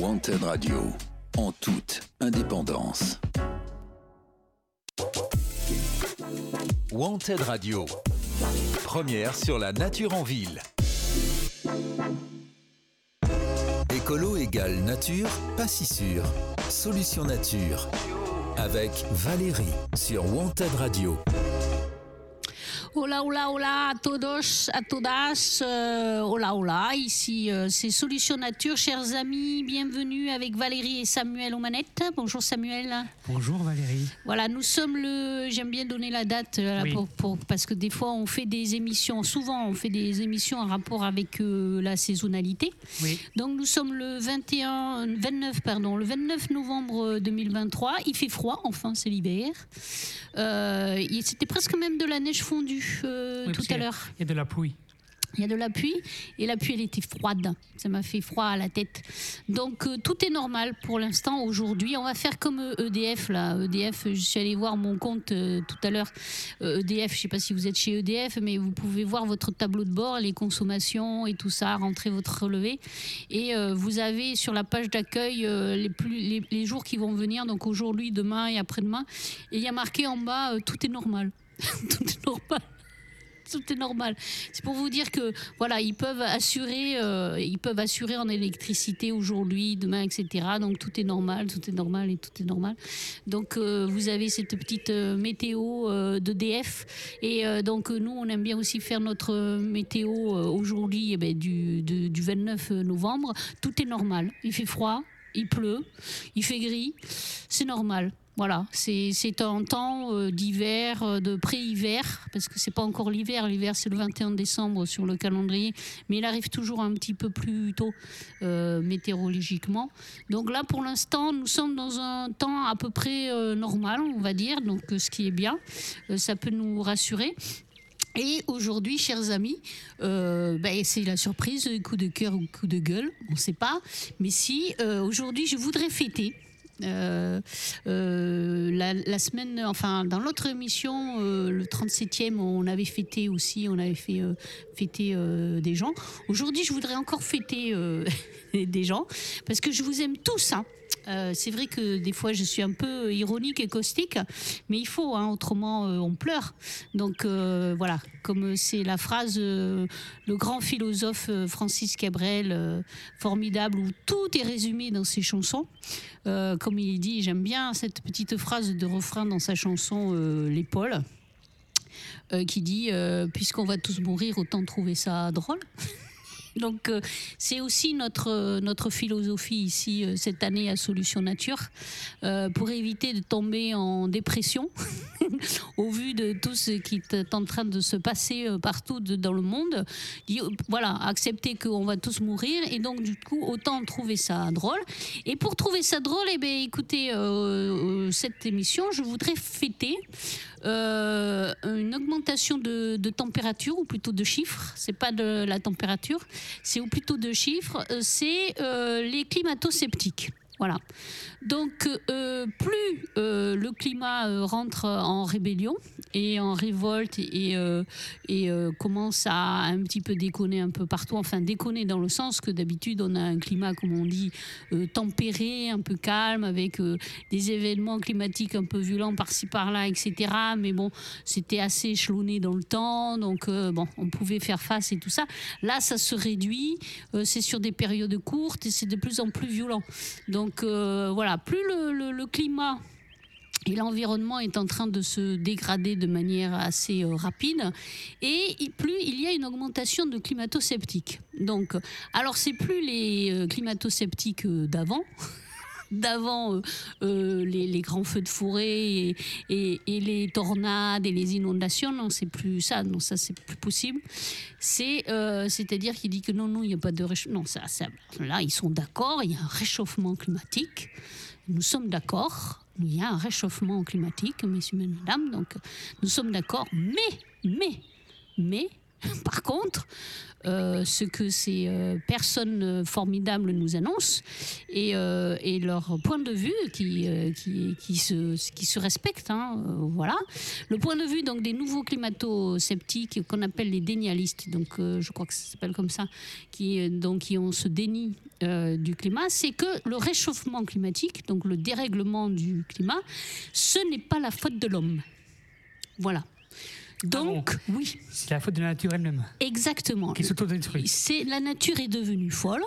Wanted Radio, en toute indépendance. Wanted Radio, première sur la nature en ville. Écolo égale nature, pas si sûr. Solution nature. Avec Valérie sur Wanted Radio. Hola, hola, hola à todos, à todas. Euh, hola, hola. Ici, euh, c'est Solution Nature. Chers amis, bienvenue avec Valérie et Samuel aux manettes. Bonjour Samuel. Bonjour Valérie. Voilà, nous sommes le. J'aime bien donner la date euh, Oui. pour, pour- parce que des fois on fait des émissions. Souvent on fait des émissions en rapport avec euh, la saisonnalité. Oui. Donc nous sommes le 21, 29, pardon, le 29 novembre 2023. Il fait froid, enfin c'est l'hiver. C'était presque même de la neige fondue euh, Oui, tout à l'heure. Il y a de la pluie. Il y a de la pluie et la pluie elle était froide. Ça m'a fait froid à la tête. Donc euh, tout est normal pour l'instant aujourd'hui. On va faire comme euh, EDF là. EDF, je suis allée voir mon compte euh, tout à l'heure. Euh, EDF, je sais pas si vous êtes chez EDF, mais vous pouvez voir votre tableau de bord, les consommations et tout ça, rentrer votre relevé. Et vous avez sur la page d'accueil les, les, les jours qui vont venir, donc aujourd'hui, demain et après-demain. Et il y a marqué en bas, tout est normal. tout est normal. Tout est normal. C'est pour vous dire que voilà, ils peuvent assurer, euh, ils peuvent assurer en électricité aujourd'hui, demain, etc. Donc tout est normal, tout est normal et tout est normal. Donc euh, vous avez cette petite euh, météo euh, d'EDF et donc nous on aime bien aussi faire notre météo aujourd'hui eh ben, du, de- du 29 novembre. Tout est normal. Il fait froid, il pleut, il fait gris, c'est normal. Voilà, c'est un temps euh, d'hiver, euh, de pré-hiver, parce que c'est pas encore l'hiver. L'hiver, c'est le 21 décembre sur le calendrier, mais il arrive toujours un petit peu plus tôt euh, météorologiquement. Donc là, pour l'instant, nous sommes dans un temps à peu près normal, on va dire, donc ce qui est bien. Ça peut nous rassurer. Et aujourd'hui, chers amis, euh, ben, c'est la surprise, coup de cœur ou coup de gueule, on ne sait pas. Mais si, euh, aujourd'hui, je voudrais fêter. euh, la, semaine, enfin, dans l'autre émission, le 37e, on avait fêté aussi, on avait fait fêter des gens. Aujourd'hui, je voudrais encore fêter des gens parce que je vous aime tous. hein. Euh, c'est vrai que des fois je suis un peu ironique et caustique, mais il faut, hein, autrement euh, on pleure. Donc euh, voilà, comme c'est la phrase, le grand philosophe Francis Cabrel, formidable, où tout est résumé dans ses chansons. Comme il dit, j'aime bien cette petite phrase de refrain dans sa chanson L'épaule, qui dit Puisqu'on va tous mourir, autant trouver ça drôle. Donc euh, c'est aussi notre, euh, notre philosophie ici euh, cette année à Solution Nature pour éviter de tomber en dépression au vu de tout ce qui est en train de se passer partout dans le monde. Voilà, accepter qu'on va tous mourir et donc du coup autant trouver ça drôle. Et pour trouver ça drôle, eh bien, écoutez, cette émission, je voudrais fêter euh, une augmentation de, température ou plutôt de chiffres. C'est pas de la température, c'est ou plutôt de chiffres. euh, C'est euh, les climato-sceptiques. Voilà. Donc, euh, plus euh, le climat euh, rentre en rébellion et en révolte et, et commence à un petit peu déconner un peu partout, enfin déconner dans le sens que d'habitude on a un climat, comme on dit, tempéré, un peu calme, avec des événements climatiques un peu violents par-ci par-là, etc. Mais bon, c'était assez échelonné dans le temps, donc bon, on pouvait faire face et tout ça. Là, ça se réduit, c'est sur des périodes courtes et c'est de plus en plus violent. Donc euh, voilà, plus le, climat et l'environnement est en train de se dégrader de manière assez euh, rapide et plus il y a une augmentation de climato-sceptiques. Donc, alors c'est plus les euh, climato-sceptiques d'avant. D'avant euh, euh, les, grands feux de forêt et, les tornades et les inondations, non, c'est plus ça, non, ça c'est plus possible. C'est, euh, c'est-à-dire qu'il dit que non, non, il n'y a pas de réchauffement. Non, ça, ça, là, ils sont d'accord, il y a un réchauffement climatique. Nous sommes d'accord, il y a un réchauffement climatique, messieurs mesdames, donc nous sommes d'accord, mais, mais, mais, Par contre, euh, ce que ces euh, personnes formidables nous annoncent et, euh, leur point de vue qui, euh, se, respecte. hein, euh, voilà. Le point de vue donc, des nouveaux climato-sceptiques qu'on appelle les dénialistes, donc, euh, je crois que ça s'appelle comme ça, qui, euh, donc, qui ont ce déni euh, du climat, c'est que le réchauffement climatique, donc le dérèglement du climat, ce n'est pas la faute de l'homme. Voilà. Donc, oui, C'est la faute de la nature elle-même exactement. qui s'autodétruit. C'est la nature est devenue folle.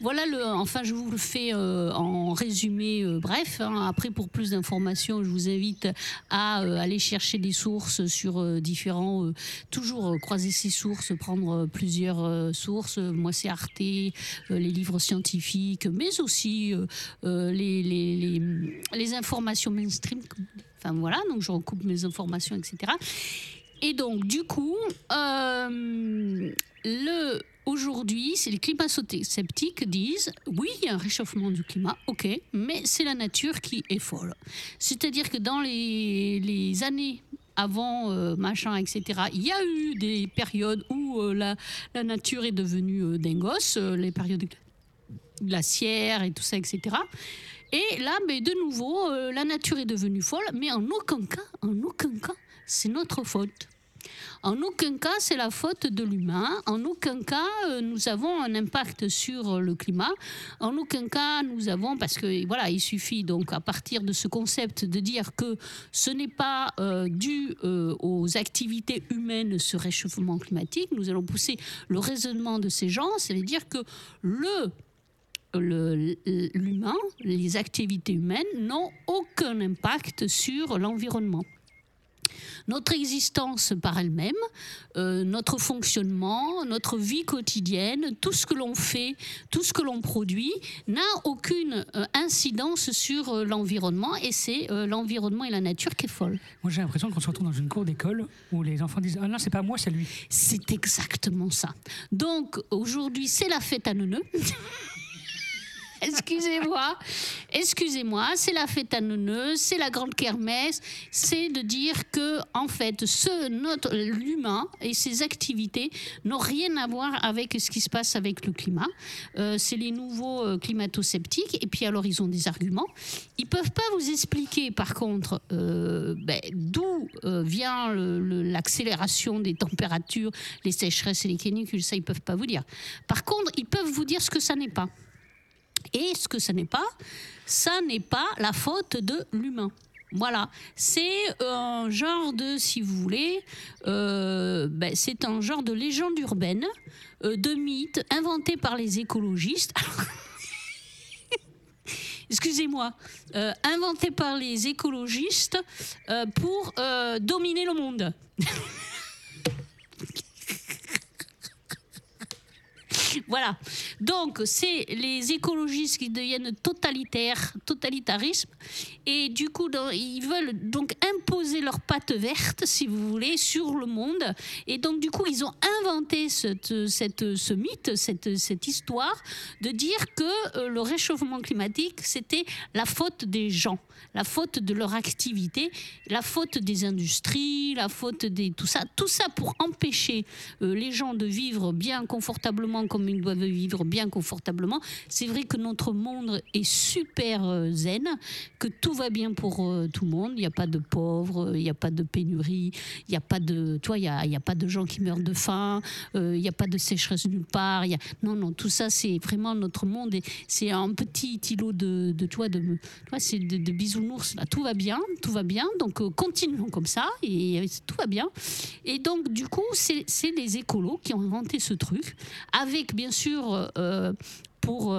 Voilà le. Enfin, je vous le fais euh, en résumé euh, bref. hein. Après, pour plus d'informations, je vous invite à euh, aller chercher des sources sur différents. toujours croiser ces sources, prendre plusieurs sources. Moi, c'est Arte, les livres scientifiques, mais aussi les, les, les, les informations mainstream. Enfin voilà, donc je recoupe mes informations, etc. Et donc, du coup, euh, le, aujourd'hui, c'est les climato-sceptiques disent oui, il y a un réchauffement du climat, ok, mais c'est la nature qui est folle. C'est-à-dire que dans les, années avant euh, machin, etc., il y a eu des périodes où euh, la, nature est devenue euh, les périodes glaciaires et tout ça, etc. Et là, mais de nouveau, euh, la nature est devenue folle, mais en aucun cas, en aucun cas, c'est notre faute. En aucun cas, c'est la faute de l'humain. En aucun cas, euh, nous avons un impact sur le climat. En aucun cas, nous avons, parce que voilà, il suffit donc à partir de ce concept de dire que ce n'est pas euh, dû aux activités humaines ce réchauffement climatique. Nous allons pousser le raisonnement de ces gens, ça veut dire que le le- l'humain, les activités humaines n'ont aucun impact sur l'environnement. Notre existence par elle-même, euh, notre fonctionnement, notre vie quotidienne, tout ce que l'on fait, tout ce que l'on produit, n'a aucune euh, incidence sur euh, l'environnement et c'est l'environnement et la nature qui est folle. Moi, j'ai l'impression qu'on se retrouve dans une cour d'école où les enfants disent Ah non, c'est pas moi, c'est lui. C'est exactement ça. Donc aujourd'hui, c'est la fête à neuneux. Excusez-moi, excusez-moi, c'est la fête à c'est la grande kermesse, c'est de dire que en fait, ce notre l'humain et ses activités n'ont rien à voir avec ce qui se passe avec le climat. Euh, c'est les nouveaux euh, climato-sceptiques et puis alors ils ont des arguments. Ils peuvent pas vous expliquer par contre euh, ben, d'où euh, vient l'accélération des températures, les sécheresses et les canicules. Ça ils peuvent pas vous dire. Par contre, ils peuvent vous dire ce que ça n'est pas. Et ce que ça n'est pas, ça n'est pas la faute de l'humain. Voilà, c'est un genre de, si vous voulez, euh, ben, c'est un genre de légende urbaine, euh, de mythe inventé par les écologistes. Excusez-moi, euh, inventé par les écologistes pour dominer le monde. Voilà. Donc, c'est les écologistes qui deviennent totalitaires, totalitarisme. Et du coup, ils veulent donc imposer leur patte verte, si vous voulez, sur le monde. Et donc, du coup, ils ont inventé cette, cette- ce mythe, cette, cette histoire de dire que euh, le réchauffement climatique, c'était la faute des gens, la faute de leur activité, la faute des industries, la faute des tout ça, tout ça pour empêcher euh, les gens de vivre bien confortablement comme ils doivent vivre bien confortablement. C'est vrai que notre monde est super euh, zen, que tout va bien pour euh, tout le monde. Il n'y a pas de pauvres, il n'y a pas de pénurie, il n'y a pas de, toi, il y a, pas de gens qui meurent de faim, euh, il n'y a pas de sécheresse nulle part. non, non, tout ça, c'est vraiment notre monde. et C'est un petit îlot de, toi, de, toi, c'est de, de bisounours. Tout va bien, tout va bien. Donc euh, continuons comme ça et euh, tout va bien. Et donc, du coup, c'est les écolos qui ont inventé ce truc, avec bien sûr euh, pour.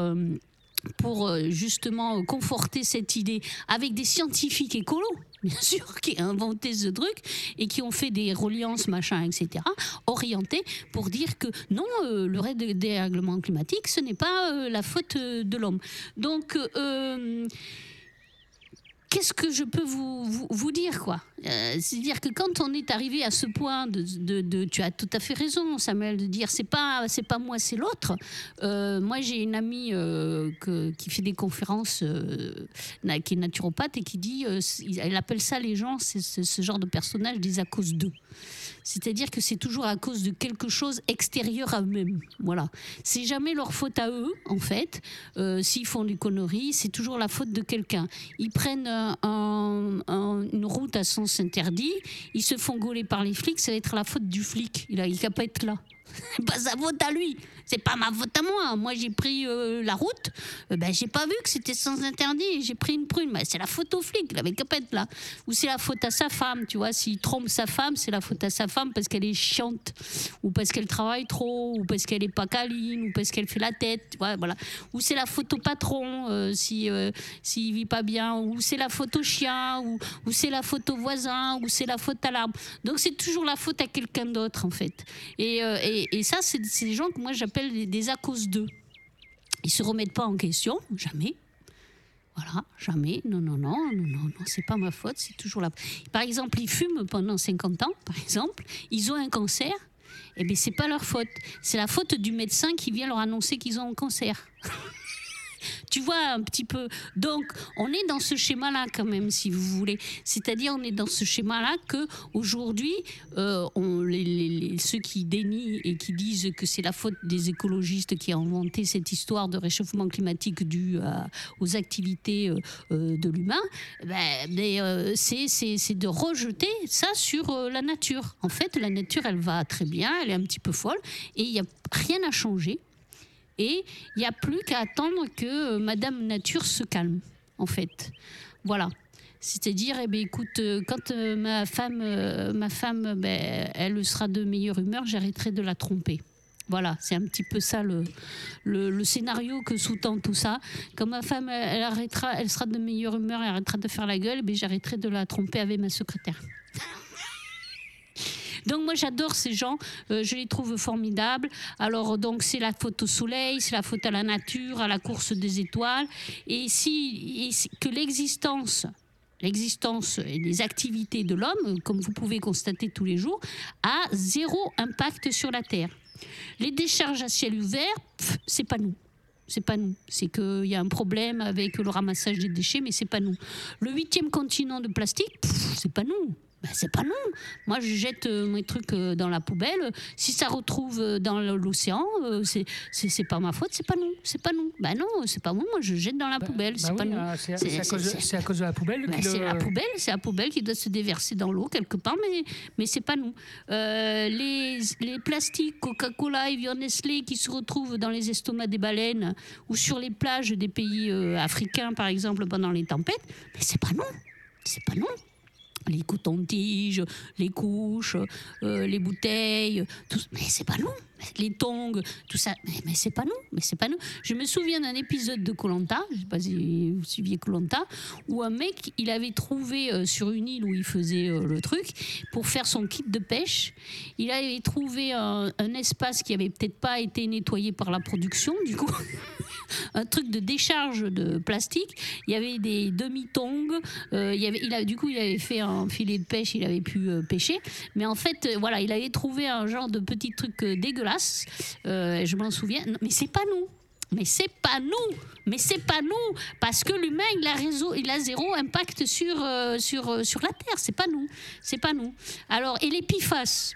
Euh, pour euh, justement conforter cette idée avec des scientifiques écolos, bien sûr, qui ont inventé ce truc et qui ont fait des reliances, machin, etc., orientés pour dire que non, euh, le ré- dérèglement climatique, ce n'est pas euh, la faute euh, de l'homme. Donc, euh, qu'est-ce que je peux vous, dire, quoi? Euh, C'est-à-dire que quand on est arrivé à ce point de, de- tu as tout à fait raison, Samuel, de dire c'est pas c'est pas moi, c'est l'autre. Euh, moi, j'ai une amie euh, que- qui fait des conférences, qui est naturopathe et qui dit, elle appelle ça les gens, c'est ce genre de personnage des à cause d'eux. C'est-à-dire que c'est toujours à cause de quelque chose extérieur à eux-mêmes. Voilà. C'est jamais leur faute à eux, en fait. Euh, S'ils font des conneries, c'est toujours la faute de quelqu'un. Ils prennent un- une route à sens interdit, ils se font gauler par les flics, ça va être la faute du flic. Il a il pas être là. Pas sa faute à lui. C'est pas ma faute à moi. Moi, j'ai pris euh, la route. Euh, ben, j'ai pas vu que c'était sans interdit. J'ai pris une prune. Ben, c'est la faute au flic. Il pas être là. Ou c'est la faute à sa femme. Tu vois, s'il trompe sa femme, c'est la faute à sa femme parce qu'elle est chiante. Ou parce qu'elle travaille trop. Ou parce qu'elle est pas câline. Ou parce qu'elle fait la tête. Tu vois, voilà. Ou c'est la faute au patron euh, si euh, s'il vit pas bien. Ou c'est la faute au chien. Ou, ou c'est la faute au voisin. Ou c'est la faute à l'arbre. Donc c'est toujours la faute à quelqu'un d'autre en fait. Et, euh, et, et ça, c'est des gens que moi j'appelle des, à cause d'eux. Ils se remettent pas en question, jamais. Voilà, jamais. Non, non, non, non, non, non, c'est pas ma faute, c'est toujours la. Par exemple, ils fument pendant 50 ans, par exemple, ils ont un cancer. Eh bien, c'est pas leur faute. C'est la faute du médecin qui vient leur annoncer qu'ils ont un cancer. Tu vois un petit peu. Donc, on est dans ce schéma-là quand même, si vous voulez. C'est-à-dire, on est dans ce schéma-là que aujourd'hui, euh, ceux qui dénient et qui disent que c'est la faute des écologistes qui ont inventé cette histoire de réchauffement climatique dû aux activités euh, euh, de l'humain, ben, mais, euh, c'est c'est- de rejeter ça sur la nature. En fait, la nature, elle va très bien, elle est un petit peu folle, et il n'y a rien à changer. Et il n'y a plus qu'à attendre que euh, Madame Nature se calme, en fait. Voilà. C'est-à-dire, eh ben, écoute, euh, quand euh, ma femme, ma femme ben, elle sera de meilleure humeur, j'arrêterai de la tromper. Voilà, c'est un petit peu ça le, le, scénario que sous-tend tout ça. Quand ma femme, elle, arrêtera, elle sera de meilleure humeur, elle arrêtera de faire la gueule, ben, j'arrêterai de la tromper avec ma secrétaire. Donc moi j'adore ces gens, euh, je les trouve formidables. Alors donc c'est la faute au soleil, c'est la faute à la nature, à la course des étoiles, et et que l'existence l'existence et les activités de l'homme, comme vous pouvez constater tous les jours, a zéro impact sur la Terre. Les décharges à ciel ouvert, c'est pas nous. C'est pas nous. C'est qu'il y a un problème avec le ramassage des déchets, mais c'est pas nous. Le huitième continent de plastique, c'est pas nous. Ben, c'est pas nous. Moi, je jette euh, mes trucs euh, dans la poubelle. Si ça retrouve euh, dans l'océan, c'est c'est c'est pas ma faute, c'est pas nous. C'est pas nous. Ben non, c'est pas moi. Moi, je jette dans la poubelle. Bah c'est oui, pas nous. hein, C'est C'est- c'est à, c'est- cause de- c'est- c'est à cause de la poubelle. ben, c'est le- la poubelle, c'est la poubelle qui doit se déverser dans l'eau quelque part, mais, mais c'est pas nous. Euh, les, les plastiques Coca-Cola, Evian, Nestlé qui se retrouvent dans les estomacs des baleines ou sur les plages des pays euh, africains, par exemple, pendant les tempêtes, mais c'est pas nous. C'est pas nous. Les cotons-tiges, les couches, euh, les bouteilles, tout, mais c'est pas nous. Les tongs, tout ça, mais, c'est pas nous. Mais c'est pas nous. Je me souviens d'un épisode de Colanta, je sais pas si vous suiviez Colanta, où un mec, il avait trouvé euh, sur une île où il faisait euh, le truc pour faire son kit de pêche, il avait trouvé un, espace qui avait peut-être pas été nettoyé par la production, du coup. un truc de décharge de plastique. Il y avait des demi-tongs. euh, il il du coup, il avait fait un filet de pêche. Il avait pu pêcher. Mais en fait, voilà, il avait trouvé un genre de petit truc euh, Euh, je m'en souviens. Mais c'est pas nous. Mais c'est pas nous, mais c'est pas nous, parce que l'humain il a réseau, il a zéro impact sur euh, sur euh, sur la terre, c'est pas nous, c'est pas nous. Alors et les PFAS.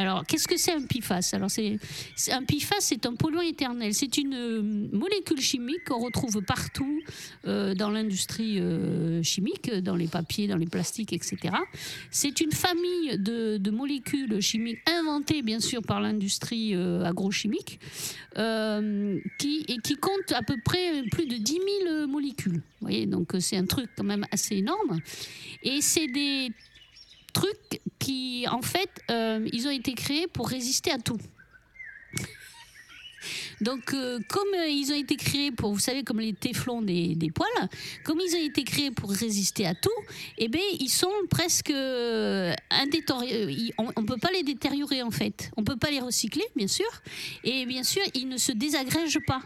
Alors, qu'est-ce que c'est un PFAS? Alors, c'est un PFAS, c'est un polluant éternel. C'est une euh, molécule chimique qu'on retrouve partout euh, dans l'industrie euh, chimique, dans les papiers, dans les plastiques, etc. C'est une famille de, molécules chimiques inventées, bien sûr, par l'industrie agrochimique, qui, et qui compte à peu près plus de 10 000 molécules. Vous voyez, donc c'est un truc quand même assez énorme. Et c'est des trucs qui, en fait, euh, ils ont été créés pour résister à tout. Donc, euh, comme euh, ils ont été créés pour, vous savez, comme les téflons des, poils, comme ils ont été créés pour résister à tout, eh bien, ils sont presque ils- On ne peut pas les détériorer, en fait. On ne peut pas les recycler, bien sûr. Et bien sûr, ils ne se désagrègent pas.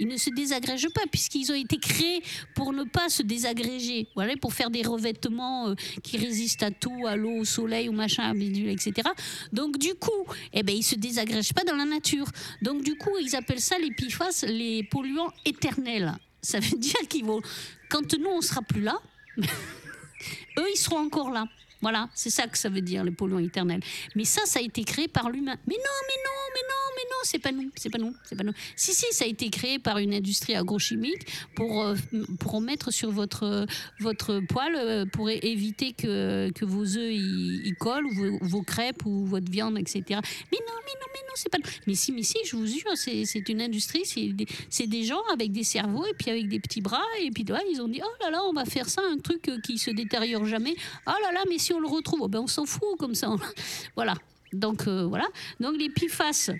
Ils ne se désagrègent pas puisqu'ils ont été créés pour ne pas se désagréger. Voilà, pour faire des revêtements euh, qui résistent à tout, à l'eau, au soleil, au machin, à etc. Donc du coup, eh ben, ils se désagrègent pas dans la nature. Donc du coup, ils appellent ça les PFAS, les polluants éternels. Ça veut dire qu'ils vont, quand nous on sera plus là, eux ils seront encore là. Voilà, c'est ça que ça veut dire, les polluants éternels. Mais ça, ça a été créé par l'humain. Mais non, mais non, mais non, mais non, c'est pas nous, c'est pas nous, c'est pas nous. Si, si, ça a été créé par une industrie agrochimique pour, euh, pour mettre sur votre, votre poêle euh, pour éviter que, que vos œufs y, collent, ou vos, vos, crêpes, ou votre viande, etc. Mais non, mais non, mais non, c'est pas nous. Mais si, mais si, je vous jure, c'est une industrie, c'est des, des, gens avec des cerveaux et puis avec des petits bras, et puis là, ils ont dit, oh là là, on va faire ça, un truc qui se détériore jamais. Oh là là, mais si on le retrouve, oh ben on s'en fout comme ça. voilà. Donc euh, voilà. Donc les PFAS,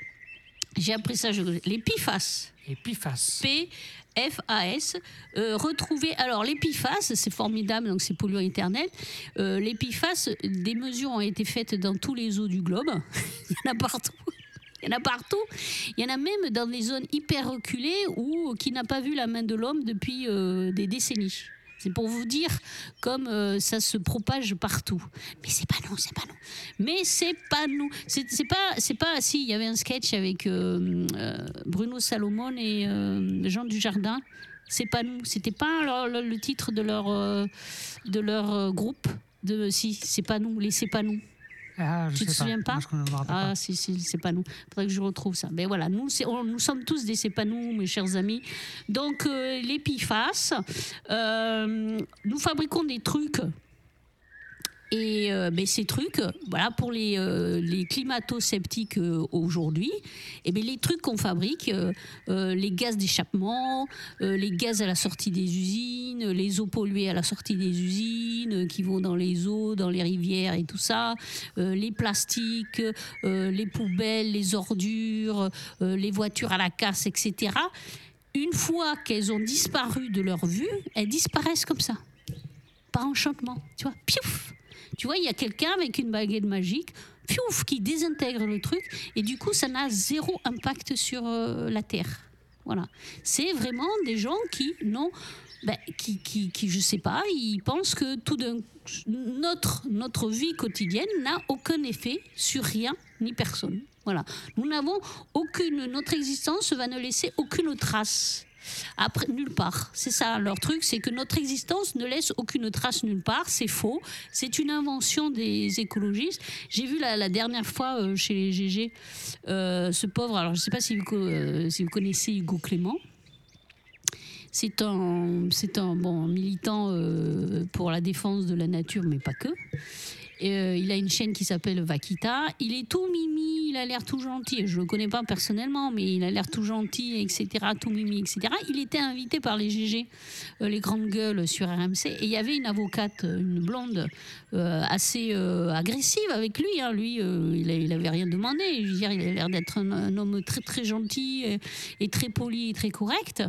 j'ai appris ça, je... les PFAS. Les PFAS. P F A S euh, retrouver alors les PFAS c'est formidable donc c'est polluant éternel euh, des mesures ont été faites dans tous les eaux du globe il y en a partout il y en a partout. Il y en a même dans les zones hyper reculées ou qui n'a pas vu la main de l'homme depuis des décennies. C'est pour vous dire comme euh, ça se propage partout. Mais c'est pas nous, c'est pas nous. Mais c'est pas nous. C'est pas, c'est pas. Si il y avait un sketch avec euh, euh, Bruno Salomon et Jean Dujardin. C'est pas nous. C'était pas le, titre de leur de leur groupe. De si, c'est pas nous. Laissez pas nous. Ah, tu te souviens pas, Ah, si, si, c'est pas nous. Faudrait que je retrouve ça. Mais voilà, nous, nous sommes tous des c'est pas nous, mes chers amis. Donc, euh, les euh, nous fabriquons des trucs et euh, ben, ces trucs, voilà, pour les, euh, les climato-sceptiques euh, aujourd'hui, et ben, les trucs qu'on fabrique, les gaz d'échappement, les gaz à la sortie des usines, les eaux polluées à la sortie des usines, qui vont dans les eaux, dans les rivières et tout ça, les plastiques, les poubelles, les ordures, les voitures à la casse, etc. Une fois qu'elles ont disparu de leur vue, elles disparaissent comme ça. Par enchantement, tu vois, piouf tu vois, il y a quelqu'un avec une baguette magique, piouf, qui désintègre le truc, et du coup, ça n'a zéro impact sur euh, la Terre. Voilà. C'est vraiment des gens qui n'ont. Ben, qui, qui, qui, je sais pas, ils pensent que tout notre, notre vie quotidienne n'a aucun effet sur rien ni personne. Voilà. Nous n'avons aucune. Notre existence va ne laisser aucune trace. Après, nulle part. C'est ça leur truc, c'est que notre existence ne laisse aucune trace nulle part. C'est faux. C'est une invention des écologistes. J'ai vu la, dernière fois euh, chez les GG euh, ce pauvre. Alors, je ne sais pas si vous, euh, si vous connaissez Hugo Clément. C'est un, c'est un bon militant pour la défense de la nature, mais pas que. Euh, il a une chaîne qui s'appelle Vakita. Il est tout mimi, il a l'air tout gentil. Je le connais pas personnellement, mais il a l'air tout gentil, etc. Tout mimi, etc. Il était invité par les GG, euh, les grandes gueules sur RMC, et il y avait une avocate, une blonde, euh, assez agressive avec lui. Hein. Lui, il, avait rien demandé. Il a l'air d'être un, homme très très gentil et, très poli et très correct.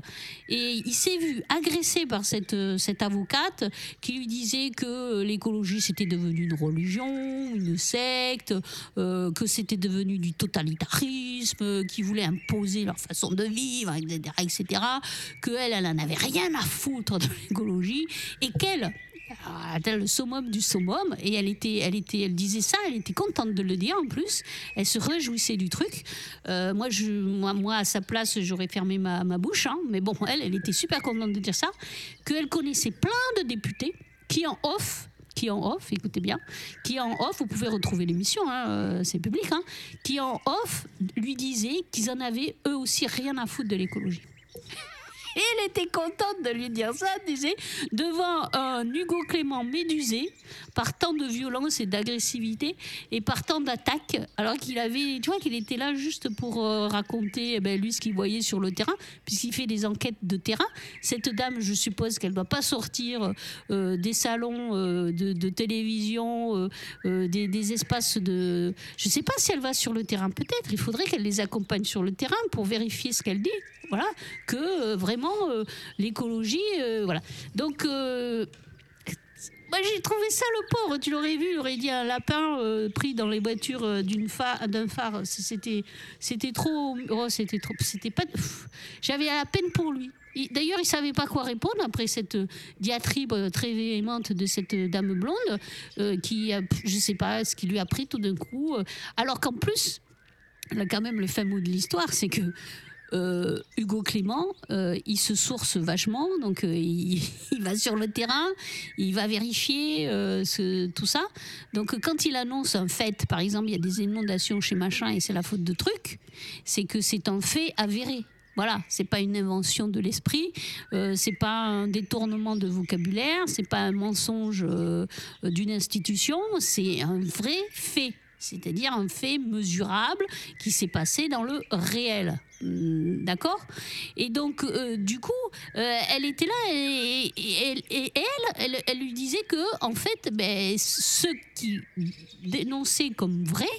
Et il s'est vu agressé par cette cette avocate qui lui disait que l'écologie c'était devenu une religion, une secte, euh, que c'était devenu du totalitarisme, qui voulait imposer leur façon de vivre, etc., etc., qu'elle, elle n'en avait rien à foutre de l'écologie, et qu'elle, était le summum du summum et elle était, elle était, elle disait ça, elle était contente de le dire en plus. Elle se réjouissait du truc. Euh, moi, je, moi, moi, à sa place, j'aurais fermé ma, ma bouche, hein. mais bon, elle, elle était super contente de dire ça. Qu'elle connaissait plein de députés qui en off qui en off, écoutez bien, qui en off, vous pouvez retrouver l'émission, hein, euh, c'est public, hein, qui en off lui disait qu'ils en avaient eux aussi rien à foutre de l'écologie. Et elle était contente de lui dire ça, disait, devant un Hugo Clément médusé, par tant de violence et d'agressivité, et par tant d'attaques, alors qu'il avait, tu vois, qu'il était là juste pour euh, raconter, eh ben, lui, ce qu'il voyait sur le terrain, puisqu'il fait des enquêtes de terrain. Cette dame, je suppose qu'elle ne doit pas sortir euh, des salons euh, de, télévision, des, espaces de... Je ne sais pas si elle va sur le terrain, peut-être. Il faudrait qu'elle les accompagne sur le terrain pour vérifier ce qu'elle dit. Voilà, que vraiment l'écologie, voilà. Donc, Moi, j'ai trouvé ça le pauvre. Tu l'aurais vu, il aurait dit un lapin euh, pris dans les voitures euh, d'une phare, d'un phare. C'était, c'était trop. Oh, c'était trop. C'était pas. J'avais à la peine pour lui. Il- D'ailleurs, il savait pas quoi répondre après cette diatribe très véhémente de cette dame blonde, euh, qui, a- je sais pas, ce qui lui a pris tout d'un coup. alors qu'en plus, là, quand même, le mot de l'histoire, c'est que euh, Hugo Clément, euh, il se source vachement, donc euh, il, va sur le terrain, il va vérifier tout ça. Donc quand il annonce un fait, par exemple, il y a des inondations chez machin et c'est la faute de truc, c'est que c'est un fait avéré. Voilà, c'est pas une invention de l'esprit, c'est pas un détournement de vocabulaire, c'est pas un mensonge d'une institution, c'est un vrai fait, c'est-à-dire un fait mesurable qui s'est passé dans le réel. Hum, D'accord? Et donc, euh, du coup, euh, elle était là et, elle, elle, lui disait que, en fait, ben, ce qui dénonçait comme vrai,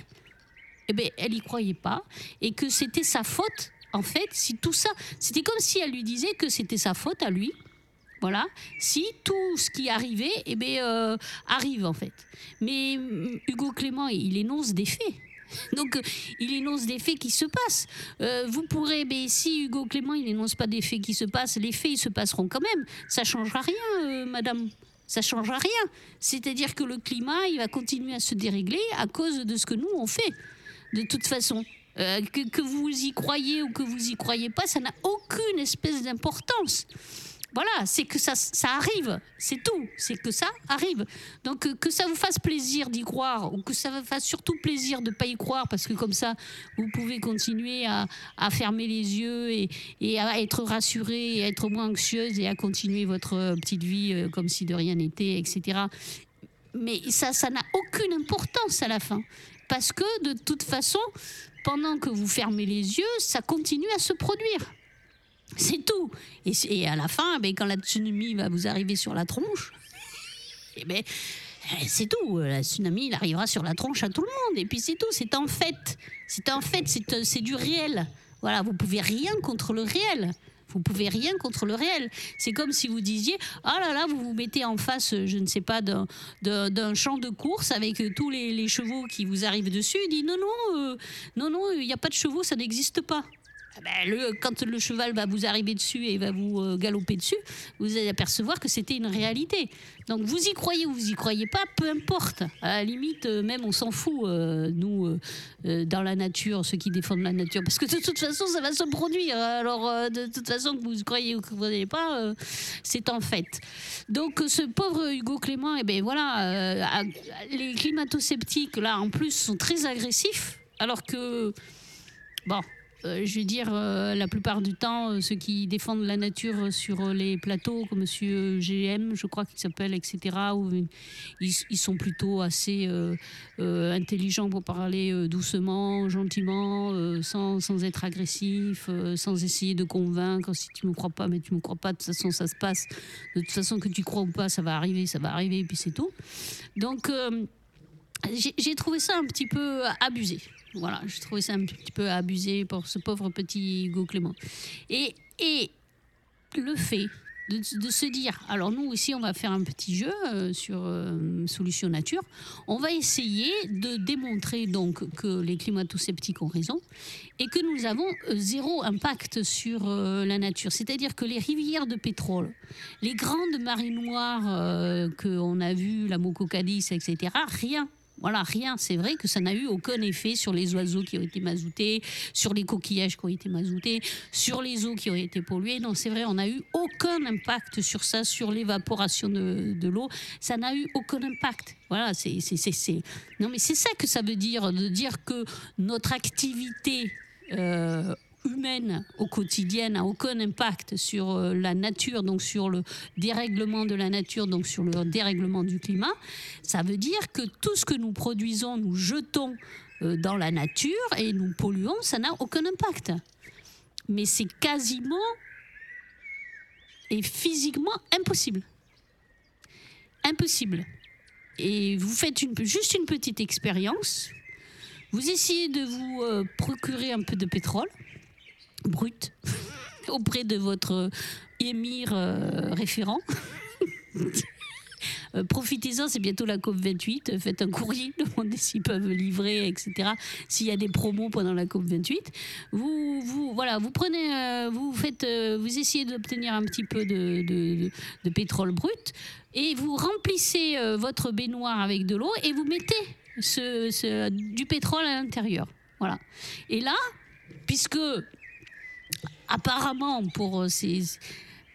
eh ben, elle y croyait pas et que c'était sa faute. En fait, si tout ça, c'était comme si elle lui disait que c'était sa faute à lui. Voilà, si tout ce qui arrivait, eh ben, euh, arrive en fait. Mais hum, Hugo Clément, il énonce des faits. Donc, euh, il énonce des faits qui se passent. Euh, vous pourrez, mais si Hugo Clément, il énonce pas des faits qui se passent, les faits, ils se passeront quand même. Ça changera rien, madame. Ça changera rien. C'est-à-dire que le climat, il va continuer à se dérégler à cause de ce que nous, on fait. De toute façon. Que, que vous y croyez ou que vous y croyez pas, ça n'a aucune espèce d'importance. Voilà, c'est que ça, ça arrive, c'est tout, c'est que ça arrive. Donc euh, que ça vous fasse plaisir d'y croire ou que ça vous fasse surtout plaisir de ne pas y croire parce que comme ça, vous pouvez continuer à, à fermer les yeux et, et à être rassuré et être moins anxieuse et à continuer votre euh, petite vie euh, comme si de rien n'était, etc. Mais ça, ça n'a aucune importance à la fin. Parce que de toute façon, pendant que vous fermez les yeux, ça continue à se produire. C'est tout. Et, à la fin, ben, quand la tsunami va vous arriver sur la tronche, eh ben, eh, c'est tout. La tsunami, il arrivera sur la tronche à tout le monde. Et puis c'est tout. C'est en fait. C'est en fait. C'est euh, du réel. Voilà, vous pouvez rien contre le réel. Vous pouvez rien contre le réel. C'est comme si vous disiez, ah là là, vous vous mettez en face, euh, je ne sais pas, d'un- champ de course avec euh, tous les, chevaux qui vous arrivent dessus. Il dit, non, non, non, non, il n'y a pas de chevaux, ça n'existe pas. Ah ben, quand le cheval va vous arriver dessus et va vous euh, galoper dessus, vous allez apercevoir que c'était une réalité. Donc vous y croyez ou vous y croyez pas, peu importe. À la limite, euh, même on s'en fout, euh, nous, dans la nature, ceux qui défendent la nature, parce que de toute façon, ça va se produire. Alors de toute façon, que vous croyez ou que vous ne croyez pas, c'est en fait. Donc ce pauvre Hugo Clément, eh ben voilà, les climato-sceptiques là en plus sont très agressifs, alors que bon. Euh, je veux dire, euh, la plupart du temps, euh, ceux qui défendent la nature sur les plateaux, comme Monsieur GM, je crois qu'il s'appelle, etc., ils, sont plutôt assez intelligents pour parler doucement, gentiment, sans, sans être agressif, sans essayer de convaincre. Si tu me crois pas, mais tu me crois pas, de toute façon, ça se passe. De toute façon, que tu crois ou pas, ça va arriver, ça va arriver, et puis c'est tout. Donc, j'ai trouvé ça un petit peu abusé. Voilà, j'ai trouvé ça un petit peu abusé pour ce pauvre petit Hugo Clément. Et, le fait de, se dire, alors nous aussi on va faire un petit jeu euh, sur euh, Solution Nature, on va essayer de démontrer donc que les climato-sceptiques ont raison et que nous avons euh, zéro impact sur euh, la nature. C'est-à-dire que les rivières de pétrole, les grandes marinoires euh, qu'on a vues, la Mococadis, etc., rien. Voilà, rien. C'est vrai que ça n'a eu aucun effet sur les oiseaux qui ont été mazoutés, sur les coquillages qui ont été mazoutés, sur les eaux qui ont été polluées. Non, c'est vrai, on n'a eu aucun impact sur ça, sur l'évaporation de, de l'eau. Ça n'a eu aucun impact. Voilà, c'est, c'est, c'est, Non, mais c'est ça que ça veut dire, de dire que notre activité euh, humaine au quotidien n'a aucun impact sur euh, la nature, donc sur le dérèglement de la nature, donc sur le dérèglement du climat, ça veut dire que tout ce que nous produisons, nous jetons euh, dans la nature et nous polluons, ça n'a aucun impact. Mais c'est quasiment et physiquement impossible. Impossible. Et vous faites juste une petite expérience. Vous essayez de vous euh, procurer un peu de pétrole brut auprès de votre émir euh, référent. Euh, Profitez-en, c'est bientôt la COP28. Faites un courrier, demandez s'ils peuvent livrer, etc. S'il y a des promos pendant la COP28. Vous, vous, voilà, vous prenez, euh, vous faites, euh, vous essayez d'obtenir un petit peu de, pétrole brut et vous remplissez euh, votre baignoire avec de l'eau et vous mettez du pétrole à l'intérieur. Voilà. Et là, puisque apparemment pour euh, ces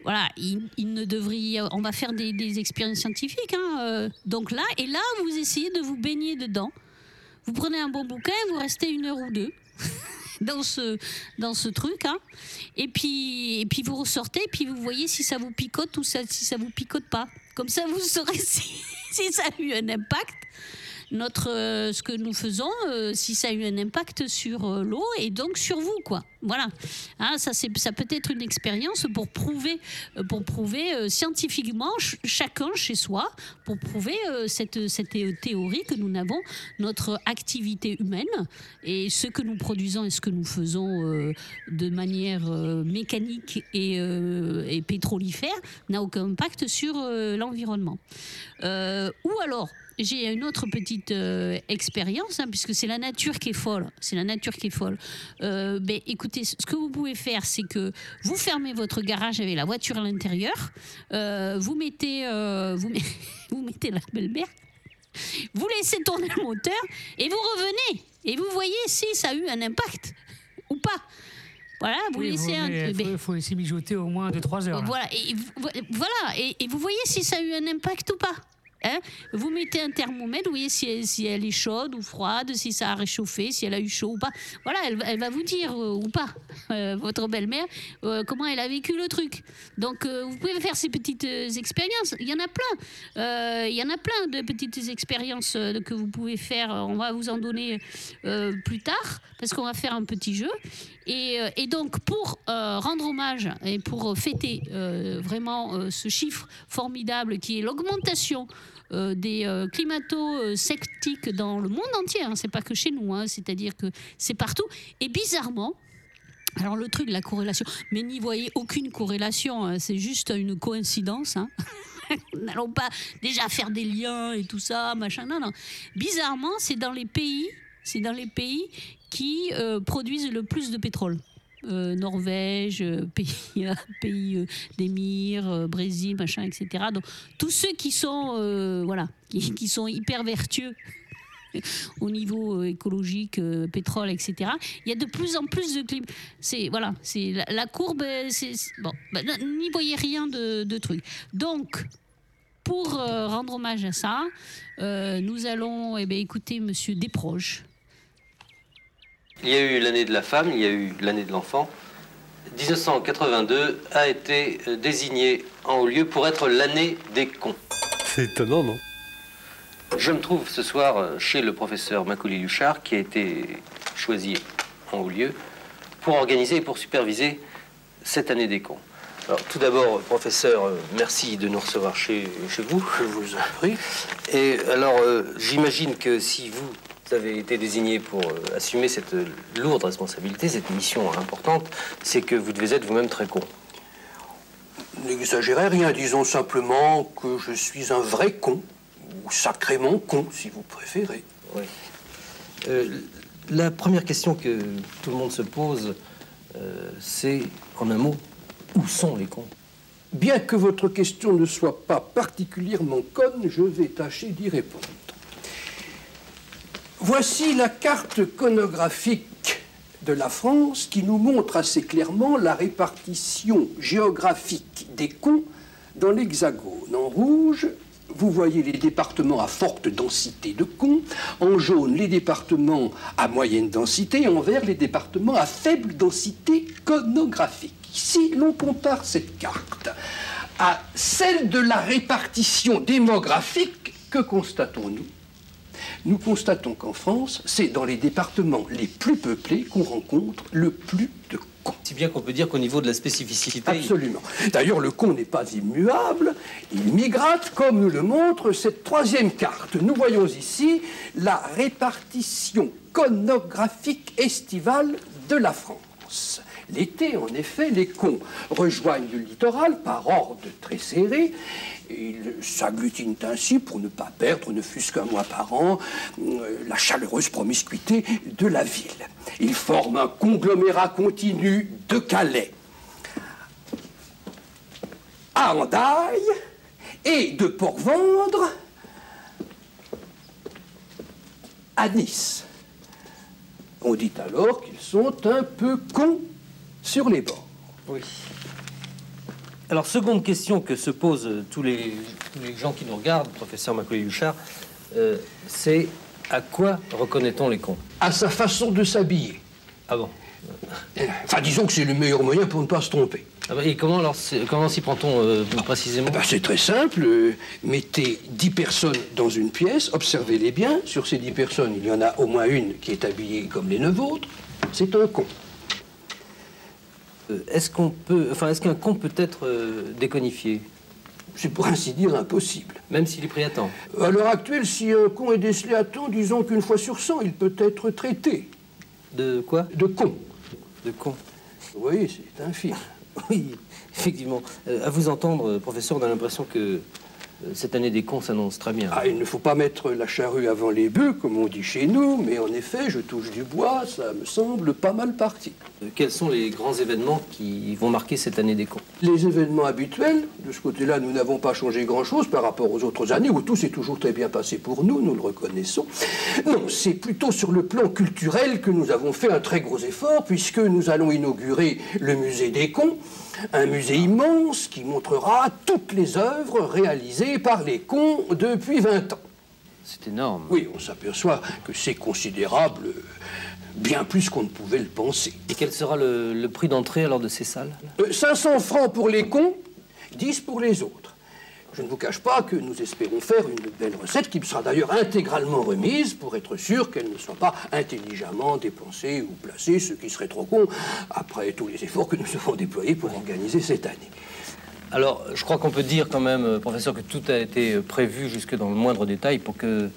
voilà, il, ne devrait, on va faire des, expériences scientifiques. hein, euh, donc là, et là, vous essayez de vous baigner dedans. Vous prenez un bon bouquin, vous restez une heure ou deux dans ce, dans ce truc. hein. et, puis, et puis vous ressortez, et puis vous voyez si ça vous picote ou si ça vous picote pas. Comme ça, vous saurez si, si ça a eu un impact. Notre, euh, ce que nous faisons, euh, si ça a eu un impact sur euh, l'eau et donc sur vous, quoi. Voilà. Hein, ça, ça peut être une expérience pour prouver, pour prouver scientifiquement, ch- chacun chez soi, pour prouver cette, cette thé- théorie que nous n'avons, notre activité humaine et ce que nous produisons et ce que nous faisons de manière mécanique et, et pétrolifère n'a aucun impact sur l'environnement. Ou alors, j'ai une autre petite euh, expérience, hein, puisque c'est la nature qui est folle. C'est la nature qui est folle. Euh, ben, écoutez, ce que vous pouvez faire, c'est que vous fermez votre garage avec la voiture à l'intérieur, euh, vous mettez, euh, vous, met- vous mettez la belle-mère, vous laissez tourner le moteur et vous revenez et vous voyez si ça a eu un impact ou pas. Voilà, vous Oui, laissez un. ben, faut, faut laisser mijoter au moins 2-3 heures. là. voilà, et, voilà et, et vous voyez si ça a eu un impact ou pas. Hein vous mettez un thermomètre, vous voyez si elle, est chaude ou froide, si ça a réchauffé, si elle a eu chaud ou pas. Voilà, elle, va- vous dire euh, ou pas, euh, votre belle-mère, euh, comment elle a vécu le truc. Donc vous pouvez faire ces petites expériences. Il y en a plein. Il y en a plein de petites expériences que vous pouvez faire. On va vous en donner plus tard parce qu'on va faire un petit jeu. Et, donc, pour rendre hommage et pour fêter vraiment ce chiffre formidable qui est l'augmentation euh, des euh, climato-sceptiques dans le monde entier, hein, c'est pas que chez nous, hein, c'est-à-dire que c'est partout. Et bizarrement, alors le truc la corrélation, mais n'y voyez aucune corrélation, hein, c'est juste une coïncidence. N'allons pas déjà faire des liens et tout ça, machin. Non, non. Bizarrement, c'est dans les pays, c'est dans les pays qui euh, produisent le plus de pétrole. Euh, Norvège, euh, pays, pays euh, d'émir, euh, Brésil, machin, etc. Donc tous ceux qui sont, voilà, qui, sont hyper vertueux au niveau écologique, pétrole, etc. Il y a de plus en plus de climat. C'est voilà, c'est la, courbe. bon, bah, n'y voyez rien de, truc. Donc pour rendre hommage à ça, nous allons eh ben, écouter Monsieur Desproges. Il y a eu l'année de la femme, il y a eu l'année de l'enfant. 1982 a été euh, désigné en haut lieu pour être l'année des cons. C'est étonnant, non? Je me trouve ce soir euh, chez le professeur Macaulay Luchard qui a été choisi en haut lieu pour organiser et pour superviser cette année des cons. Alors tout d'abord, professeur, euh, merci de nous recevoir chez, chez vous. Je vous en prie. Et alors, euh, j'imagine que si vous avez été désigné pour euh, assumer cette euh, lourde responsabilité, cette mission importante, c'est que vous devez être vous-même très con. N'exagérez rien, disons simplement que je suis un vrai con, ou sacrément con, si vous préférez. Oui. Euh, la première question que tout le monde se pose, euh, c'est, en un mot, où sont les cons? Bien que votre question ne soit pas particulièrement conne, je vais tâcher d'y répondre. Voici la carte conographique de la France qui nous montre assez clairement la répartition géographique des cons dans l'Hexagone. En rouge, vous voyez les départements à forte densité de cons, en jaune les départements à moyenne densité, en vert les départements à faible densité conographique. Si l'on compare cette carte à celle de la répartition démographique, que constatons-nous nous constatons qu'en France, c'est dans les départements les plus peuplés qu'on rencontre le plus de cons. Si bien qu'on peut dire qu'au niveau de la spécificité, Absolument. D'ailleurs, le con n'est pas immuable, il migrate, comme nous le montre cette troisième carte. Nous voyons ici la répartition conographique estivale de la France. L'été, en effet, les cons rejoignent le littoral par ordre très serré. Ils s'agglutinent ainsi pour ne pas perdre, ne fût-ce qu'un mois par an, euh, la chaleureuse promiscuité de la ville. Ils forment un conglomérat continu de Calais à Andaille et de Port-Vendre à Nice. On dit alors qu'ils sont un peu cons sur les bords. Oui. Alors, seconde question que se posent tous les, tous les gens qui nous regardent, professeur Macaulay-Huchard, euh, c'est à quoi reconnaît-on les cons? À sa façon de s'habiller. Ah bon? Enfin, disons que c'est le meilleur moyen pour ne pas se tromper. ah bah, Et comment, alors, c'est- comment s'y prend-on euh, précisément? Eh ben, c'est très simple. Euh, Mettez 10 personnes dans une pièce, observez-les bien. Sur ces 10 personnes, il y en a au moins une qui est habillée comme les neuf autres. C'est un con. Euh, Est-ce qu'on peut, enfin, est-ce qu'un con peut être euh, déconifié, C'est pour ainsi dire impossible. même s'il est pris à temps À l'heure actuelle, si un con est décelé à temps, disons qu'une fois sur 100, il peut être traité De quoi? De con. De con Oui, c'est infime. Oui, effectivement. Euh, à vous entendre, professeur, on a l'impression que cette année des cons s'annonce très bien. Ah, il ne faut pas mettre la charrue avant les bœufs, comme on dit chez nous, mais en effet, je touche du bois, ça me semble pas mal parti. Euh, Quels sont les grands événements qui vont marquer cette année des cons? Les événements habituels, de ce côté-là, nous n'avons pas changé grand-chose par rapport aux autres années où tout s'est toujours très bien passé pour nous, nous le reconnaissons. Non, c'est plutôt sur le plan culturel que nous avons fait un très gros effort, puisque nous allons inaugurer le musée des cons, un musée immense qui montrera toutes les œuvres réalisées par les cons depuis 20 ans. C'est énorme. Oui, on s'aperçoit que c'est considérable, bien plus qu'on ne pouvait le penser. Et quel sera le, le prix d'entrée alors de ces salles? Euh, 500 francs pour les cons, 10 pour les autres. Je ne vous cache pas que nous espérons faire une belle recette qui sera d'ailleurs intégralement remise pour être sûr qu'elle ne soit pas intelligemment dépensée ou placée, ce qui serait trop con après tous les efforts que nous avons déployés pour organiser cette année. Alors, je crois qu'on peut dire quand même, euh, professeur, que tout a été euh, prévu jusque dans le moindre détail pour que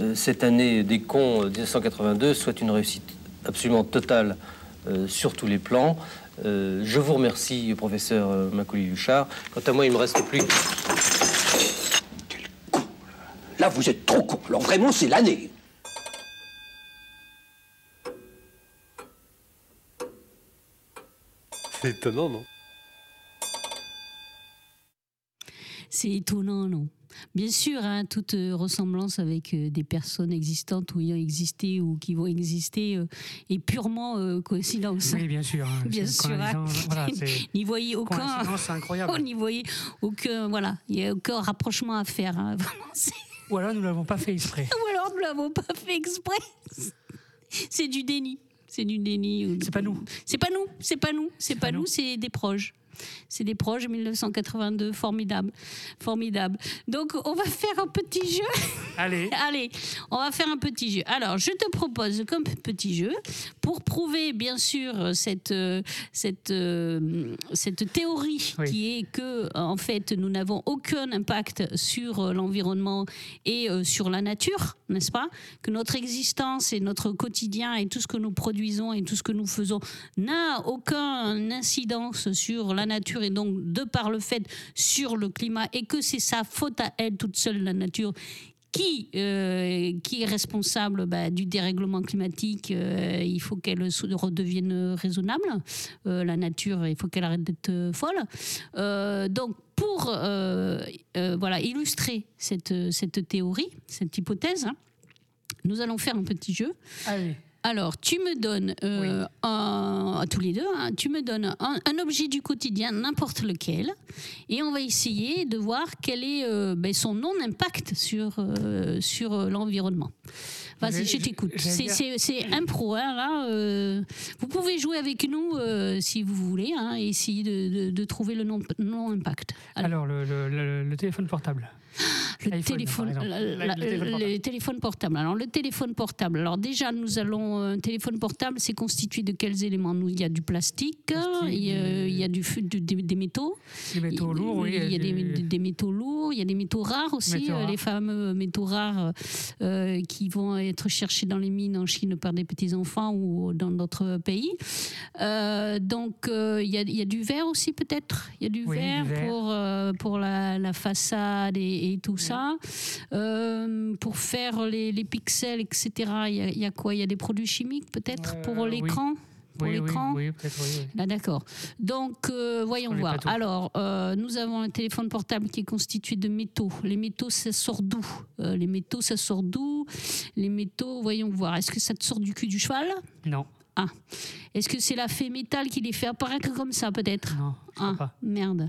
euh, cette année des cons euh, 1982 soit une réussite absolument totale sur tous les plans. Je vous remercie, professeur euh, Macaulay-Huchard. Quant à moi, il me reste plus. Là, vous êtes trop con. Alors vraiment, c'est l'année. C'est étonnant, non? C'est étonnant, non? Bien sûr, hein, toute euh, ressemblance avec euh, des personnes existantes ou ayant existé ou qui vont exister euh, est purement euh, coïncidence. Oui, bien sûr. hein. Bien sûr, hein. voilà, N'y voyez aucun. On n'y voyait aucun. Voilà, il n'y a aucun rapprochement à faire. hein. Vraiment, c'est- Ou alors nous l'avons pas fait exprès. Ou alors nous l'avons pas fait exprès. C'est du déni. C'est du déni. C'est pas nous. C'est pas nous. C'est pas nous. C'est pas nous. C'est des proches. C'est des proches 1982. Formidable. Formidable. Donc, on va faire un petit jeu. Allez, Allez, on va faire un petit jeu. Alors, je te propose comme petit jeu, pour prouver bien sûr cette, cette, cette théorie Oui. qui est que, en fait, nous n'avons aucun impact sur l'environnement et euh, sur la nature, n'est-ce pas? Que notre existence et notre quotidien et tout ce que nous produisons et tout ce que nous faisons n'a aucune incidence sur la nature et donc, de par le fait, sur le climat et que c'est sa faute à elle toute seule, la nature, qui, euh, est responsable bah, du dérèglement climatique euh, Il faut qu'elle redevienne raisonnable. Euh, la nature, il faut qu'elle arrête d'être folle. Donc, pour voilà, illustrer cette, cette théorie, cette hypothèse, hein, nous allons faire un petit jeu. allez. Alors, tu me donnes, euh, un- à tous les deux, hein, tu me donnes un, un objet du quotidien, n'importe lequel, et on va essayer de voir quel est euh, ben, son non-impact sur, euh, sur l'environnement. Vas-y, Je- je t'écoute. C'est- impro, hein, là. vous pouvez jouer avec nous si vous voulez, hein, et essayer de, de- de trouver le non- non-impact. Alors, Alors, le, le- le- le téléphone portable. Le téléphone, exemple. la- Le la- téléphone portable. les téléphones portables. Alors le téléphone portable. Alors déjà, nous allons un téléphone portable, c'est constitué de quels éléments? Nous, il y a du plastique, Plastique, il y a, il y a du, du- des, des métaux, Les métaux lourds, oui. il y a des, des métaux lourds, il y a des métaux rares aussi, Métaux euh, rares. les fameux métaux rares euh, qui vont être cherchés dans les mines en Chine par des petits enfants ou dans d'autres pays. Euh, donc euh, il y, a, il y a du verre aussi peut-être? Il y a du Oui, du verre, pour euh, pour la, la façade et, et tout ça. Euh, pour faire les, les pixels, etc. Il y a, il y a quoi? Il y a des produits chimiques peut-être Euh, pour oui. l'écran? Pour oui, oui, l'écran? oui, peut-être, oui, oui. Là, d'accord. Donc, euh, voyons voir. Alors, euh, nous avons un téléphone portable qui est constitué de métaux. Les métaux, ça sort d'où? Euh, Les métaux, ça sort d'où? Les métaux, voyons voir. Est-ce que ça te sort du cul du cheval? Non, Est-ce que c'est la fée métal qui les fait apparaître comme ça, peut-être non, je ah, pas. merde.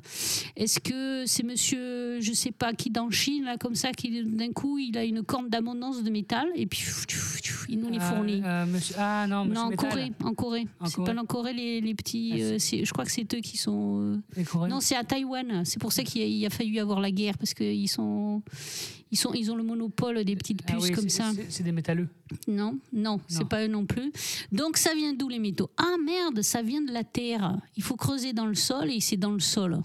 Est-ce que c'est monsieur, je sais pas qui dans Chine, là, comme ça, qui d'un coup, il a une corne d'abondance de métal et puis il nous les Ah, fournit euh, monsieur- Ah non, monsieur non, en Métal. Corée, en Corée. En C'est pas en Corée les, les petits. Ah, euh, je crois que c'est eux qui sont. euh, Les. Non, c'est à Taïwan. C'est pour ça qu'il a, a fallu avoir la guerre parce qu'ils sont, ils sont, ils ont le monopole des petites Ah puces oui, comme c'est- ça. c'est- C'est des métalleux. Non, non, c'est Non. pas eux non plus. Donc ça vient d'où les métaux? Ah merde, ça vient de la terre. Il faut creuser dans le sol et c'est dans le sol.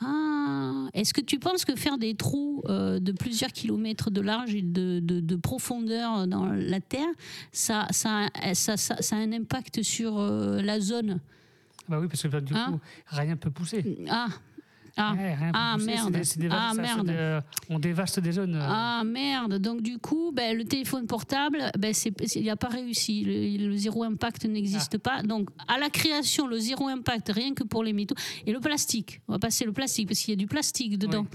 Ah, est-ce que tu penses que faire des trous euh, de plusieurs kilomètres de large et de, de- de profondeur dans la terre, ça, ça, ça, ça- a un impact sur euh, la zone? Bah oui, parce que du Hein? coup, rien ne peut pousser. Ah, ah, Ouais, rien ah, merde. des- c'est des- Ah, merde. de- on dévaste des zones. euh, Ah merde, donc du coup, ben, le téléphone portable, ben, c'est- il n'a pas réussi. Le, le zéro impact n'existe pas. Donc à la création, le zéro impact, rien que pour les métaux. Et le plastique, on va passer le plastique, parce qu'il y a du plastique dedans.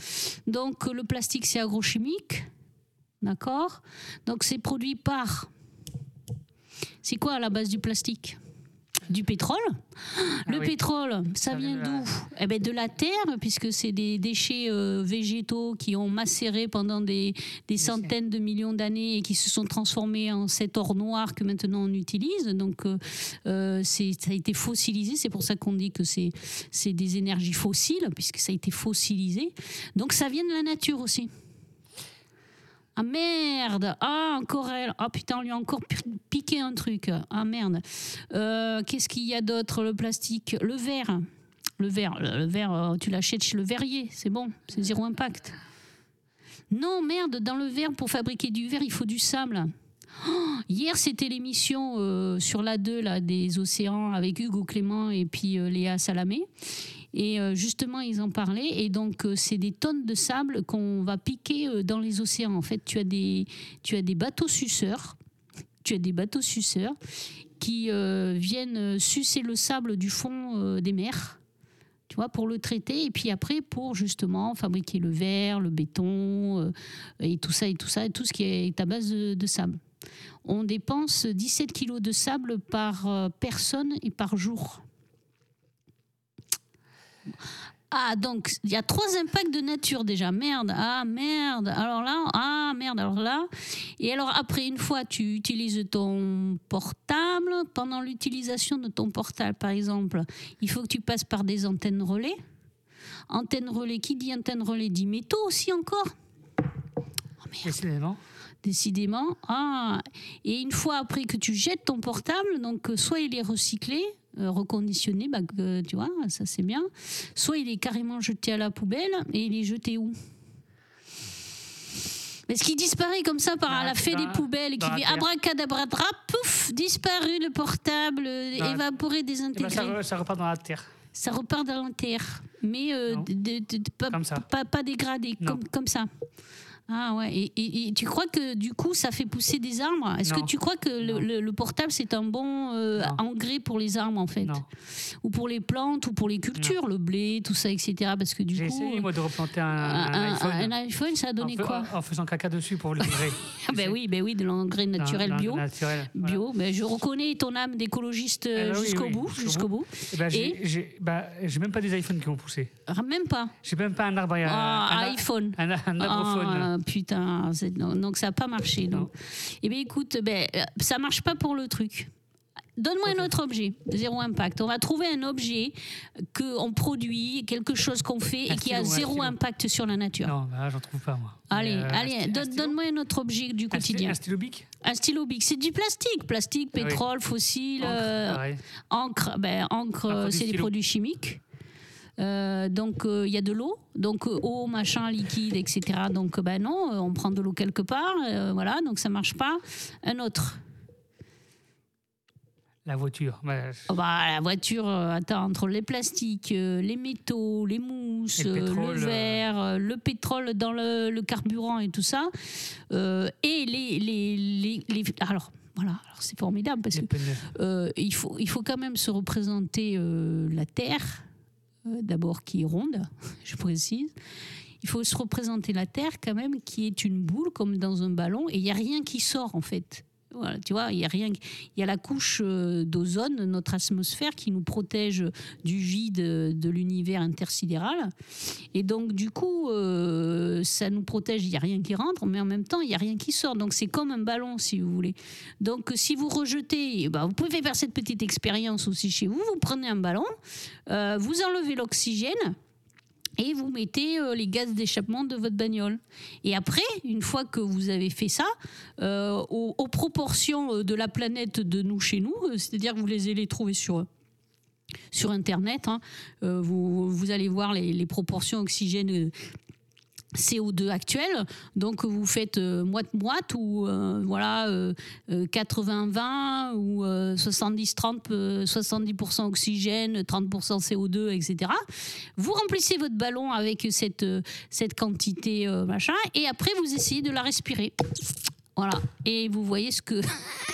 Donc le plastique, c'est agrochimique. D'accord? Donc c'est produit par... C'est quoi à la base du plastique? Du pétrole Le Ah oui. pétrole, ça, Ça vient la- d'où eh ben, De la terre, puisque c'est des déchets euh, végétaux qui ont macéré pendant des, des centaines de millions d'années et qui se sont transformés en cet or noir que maintenant on utilise. Donc euh, euh, c'est- ça a été fossilisé, c'est pour ça qu'on dit que c'est des énergies fossiles, puisque ça a été fossilisé. Donc ça vient de la nature aussi. Ah merde Ah, encore elle Ah putain, on lui a encore pi- piqué un truc. Ah merde. Euh, Qu'est-ce qu'il y a d'autre Le plastique? Le verre. Le verre, le verre euh, tu l'achètes chez le verrier, c'est bon, c'est zéro impact. Non, merde, dans le verre, pour fabriquer du verre, il faut du sable. Oh, hier, c'était l'émission euh, sur l'A2 là, des océans avec Hugo Clément et puis Léa Salamé. Et euh, justement, ils en parlaient. Et donc, euh, c'est des tonnes de sable qu'on va piquer euh, dans les océans. En fait, tu as des, tu as des bateaux suceurs. Tu as des bateaux suceurs qui viennent sucer le sable du fond des mers. Tu vois, pour le traiter, et puis après, pour justement fabriquer le verre, le béton, et tout ça, et tout ça, et tout ce qui est à base de, de sable. On dépense 17 kilos de sable par personne et par jour. Ah, donc, il y a trois impacts de nature déjà. Merde, ah merde. Alors là, ah merde, alors là. Et alors après, une fois, tu utilises ton portable. Pendant l'utilisation de ton portable, par exemple, il faut que tu passes par des antennes relais. Antenne relais, qui dit antenne relais dit métaux aussi encore. Décidément. Décidément. Ah. Et une fois après que tu jettes ton portable, donc soit il est recyclé, reconditionné, bah, que, tu vois, ça c'est bien. Soit il est carrément jeté à la poubelle et il est jeté où? Est-ce qu'il disparaît comme ça par Dans la- fée des la- poubelles qui fait abracadabradra, pouf, disparu le portable, euh, évaporé, Eh ben, désintégré. ça, re- ça repart dans la terre. Ça repart dans la terre, mais euh, de- de- de- pas, Comme ça. pas, pas dégradé, Non. comme, comme ça. Ah ouais, et, et- et tu crois que du coup ça fait pousser des arbres? Est-ce que tu crois que le, Non. le- le portable c'est un bon euh, engrais pour les arbres en fait? Non. Ou pour les plantes, ou pour les cultures, le blé, tout ça, etc. Parce que du J'ai coup. essayé, moi, de replanter un, un, un iPhone. un iPhone, ça a donné en, quoi? en faisant caca dessus pour le livrer. Ah ben oui, ben oui, de l'engrais naturel bio. naturel, voilà. Bio, ben je reconnais ton âme d'écologiste euh, Ah bah oui, jusqu'au oui, bout, jusqu'au jusqu'au bout. Eh ben, j'ai- j'ai bah, j'ai même pas des iPhones qui ont poussé. Ah, Même pas? J'ai même pas un arbre. Ah, un, iPhone. Un, un arbophone. Ah, putain, donc ça n'a pas marché. Donc. Eh bien, écoute, ben, ça marche pas pour le truc. donne-moi un autre objet, zéro impact. On va trouver un objet qu'on produit, quelque chose qu'on fait et qui a zéro impact sur la nature. Non, bah j'en trouve pas, moi. Allez, euh, allez, donne-moi un autre objet du quotidien. Un stylo bic? Un stylo bic, c'est du plastique, plastique, Ah oui. pétrole, fossile, Encre, euh, encre, ben, encre, c'est des produits chimiques. Euh, donc euh, il y a de l'eau, donc euh, eau, machin, liquide, etc. Donc ben non, on prend de l'eau quelque part, euh, voilà, donc ça marche pas. Un autre, La voiture. Bah, Oh bah, la voiture, attends, entre les plastiques, les métaux, les mousses, le pétrole, le verre, le pétrole dans le, le carburant et tout ça, et les, les, les, les- alors voilà, alors c'est formidable parce que euh, il, faut, il faut quand même se représenter euh, la Terre, d'abord qui est ronde, je précise. Il faut se représenter la Terre quand même qui est une boule comme dans un ballon et il n'y a rien qui sort en fait. Tu vois, il y a rien. Il y a la couche euh, d'ozone, notre atmosphère, qui nous protège du vide euh, de l'univers intersidéral. Et donc, du coup, euh, ça nous protège. Il n'y a rien qui rentre, mais en même temps, il n'y a rien qui sort. Donc, c'est comme un ballon, si vous voulez. Donc, si vous rejetez, eh ben, vous pouvez faire cette petite expérience aussi chez vous. Vous prenez un ballon, vous enlevez l'oxygène et vous mettez euh, les gaz d'échappement de votre bagnole. Et après, une fois que vous avez fait ça, euh, aux, proportions euh, de la planète de nous chez nous, c'est-à-dire que vous les allez trouver sur sur Internet, hein, vous, vous allez voir les, les proportions oxygène CO2 actuelles. Donc vous faites euh, moite-moite ou euh, voilà euh, euh, 80-20 ou euh, 70-30, euh, 70% oxygène, 30% CO2, etc. Vous remplissez votre ballon avec cette, euh, cette quantité euh, machin et après vous essayez de la respirer. Voilà. Et vous voyez ce que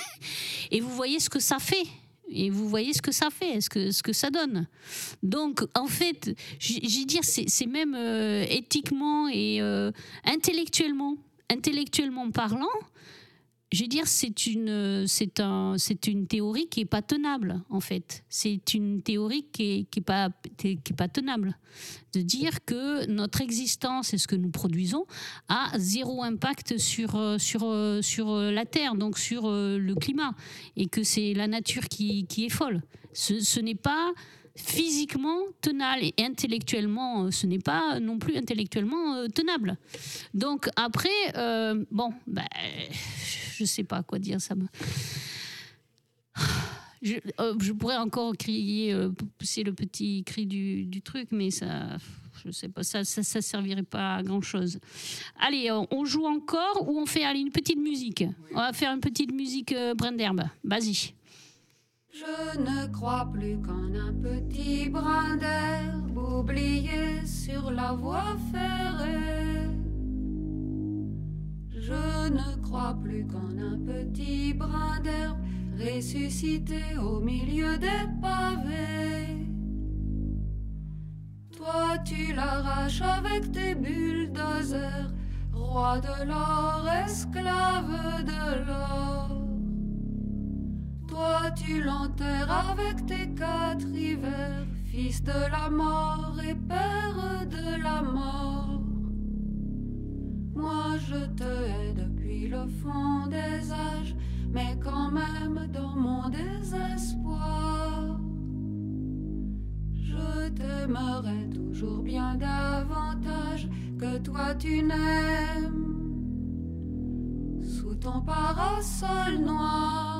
et vous voyez ce que ça fait. Et vous voyez ce que ça fait, ce que, ce que ça donne. Donc, en fait, j'ai dire, c'est c'est même euh, éthiquement et euh, intellectuellement, intellectuellement parlant, je veux dire, c'est une, c'est un, c'est une théorie qui est pas tenable, en fait. C'est une théorie qui est, qui est pas, qui est pas tenable. De dire que notre existence et ce que nous produisons a zéro impact sur, sur, sur la Terre, donc sur euh, le climat, et que c'est la nature qui, qui est folle. Ce, ce n'est pas physiquement tenable et intellectuellement, euh, ce n'est pas non plus intellectuellement euh, tenable. Donc après, euh, bon, bah, je sais pas quoi dire, ça me... Je, euh, je pourrais encore crier, pousser le petit cri du, du truc, mais ça, je sais pas, ça, ça, ça servirait pas à grand chose. Allez, on, on joue encore ou on fait allez, une petite musique? On va faire une petite musique euh, brin d'herbe. Vas-y. Je ne crois plus qu'en un petit brin d'herbe oublié sur la voie ferrée. Je ne crois plus qu'en un petit brin d'herbe ressuscité au milieu des pavés. Toi tu l'arraches avec tes bulldozers, roi de l'or, esclave de l'or. Toi tu l'enterres avec tes quatre hivers, fils de la mort et père de la mort. Moi je te hais depuis le fond des âges, mais quand même dans mon désespoir. Je t'aimerai toujours bien davantage que toi tu n'aimes. Sous ton parasol noir,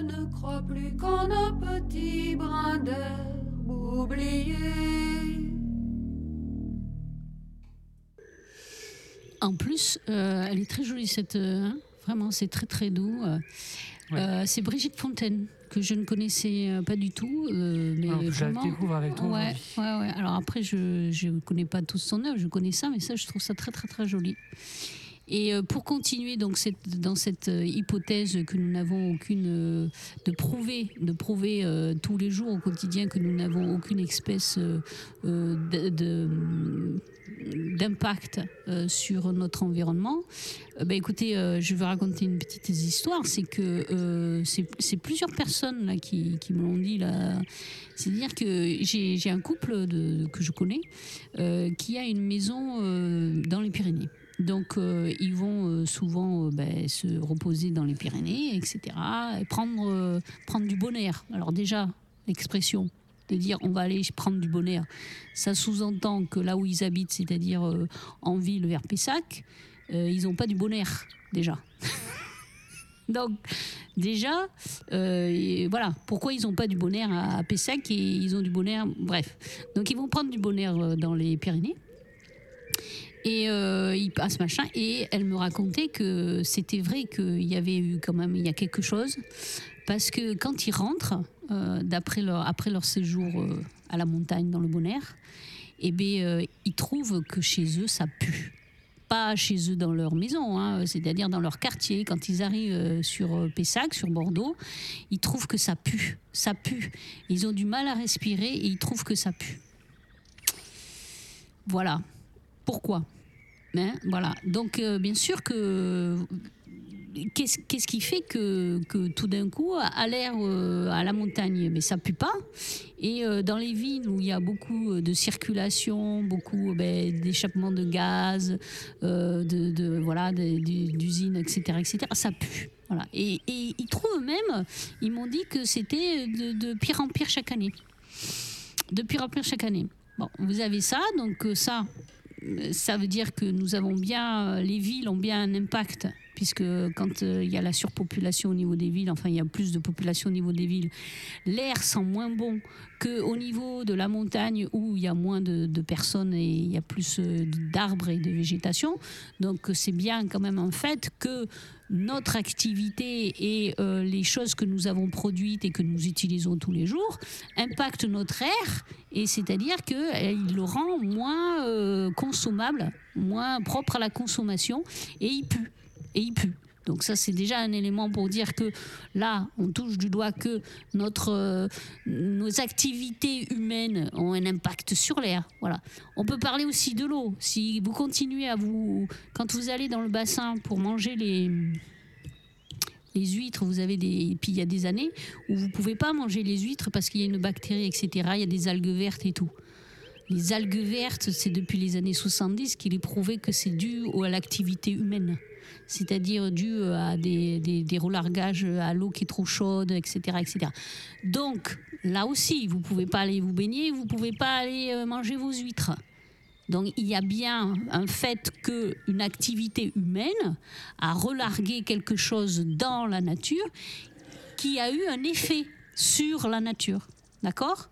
je ne crois plus qu'en un petit brin d'herbe oublié. En plus, euh, elle est très jolie cette. euh, hein, vraiment, c'est très très doux. euh. Ouais. Euh, c'est Brigitte Fontaine que je ne connaissais pas du tout, euh, mais Alors, je la vraiment. découvre avec toi ouais, ouais. Alors après, je ne connais pas tout son œuvre, je connais ça, mais ça, je trouve ça très très très joli. Et euh, pour continuer donc cette, dans cette euh, hypothèse que nous n'avons aucune euh, de prouver, de prouver tous les jours au quotidien que nous n'avons aucune espèce d'impact sur notre environnement. Ben, écoutez, je vais raconter une petite histoire. C'est que c'est plusieurs personnes là, qui, qui me l'ont dit. là. C'est-à-dire que j'ai un couple de, que je connais qui a une maison dans les Pyrénées. Donc, euh, ils vont euh, souvent euh, ben, se reposer dans les Pyrénées, etc. Et prendre, prendre du bon air. Alors, déjà, l'expression de dire on va aller prendre du bon air, ça sous-entend que là où ils habitent, c'est-à-dire en ville vers Pessac, ils n'ont pas du bon air, déjà. Donc, déjà, voilà, pourquoi ils n'ont pas du bon air à, Pessac et ils ont du bon air, bref. Donc, ils vont prendre du bon air dans les Pyrénées. Et euh, il machin. Et elle me racontait que c'était vrai qu'il y avait eu quand même il y a quelque chose. Parce que quand ils rentrent, euh, d'après leur, après leur séjour euh, à la montagne dans le bon air, eh bien, euh, ils trouvent que chez eux, ça pue. Pas chez eux dans leur maison, hein, c'est-à-dire dans leur quartier. Quand ils arrivent sur Pessac, sur Bordeaux, ils trouvent que ça pue. Ça pue. Ils ont du mal à respirer et ils trouvent que ça pue. Voilà. Pourquoi Hein, Voilà. Donc, euh, bien sûr que. Qu'est-ce qui fait que, que tout d'un coup, à l'air, euh, à la montagne, mais ça pue pas Et euh, dans les villes où il y a beaucoup de circulation, beaucoup ben, d'échappements de gaz, de, voilà, d'usines, etc., etc., ça pue. Et, ils trouvent même, ils m'ont dit que c'était de, de pire en pire chaque année. De pire en pire chaque année. Bon, vous avez ça, donc ça, ça veut dire que nous avons bien, euh, les villes ont bien un impact, puisque quand euh, il y a la surpopulation au niveau des villes, enfin il y a plus de population au niveau des villes, l'air sent moins bon qu'au niveau de la montagne où il y a moins de, de personnes et il y a plus euh, d'arbres et de végétation. Donc c'est bien quand même un fait que notre activité et euh, les choses que nous avons produites et que nous utilisons tous les jours impactent notre air et c'est-à-dire qu'il le rend moins euh, consommable, moins propre à la consommation et il pue. Et il pue. Donc ça, c'est déjà un élément pour dire que là, on touche du doigt que notre, euh, nos activités humaines ont un impact sur l'air. Voilà. On peut parler aussi de l'eau. Si vous continuez à vous... Quand vous allez dans le bassin pour manger les, les huîtres, vous avez des... Puis il y a des années où vous pouvez pas manger les huîtres parce qu'il y a une bactérie, etc. Il y a des algues vertes et tout. Les algues vertes, c'est depuis les années 70 qu'il est prouvé que c'est dû à l'activité humaine. C'est-à-dire dû à des, des, des relargages à l'eau qui est trop chaude, etc., etc. Donc, là aussi, vous pouvez pas aller vous baigner, vous pouvez pas aller euh, manger vos huîtres. Donc il y a bien un fait qu'une activité humaine a relargué quelque chose dans la nature qui a eu un effet sur la nature. D'accord?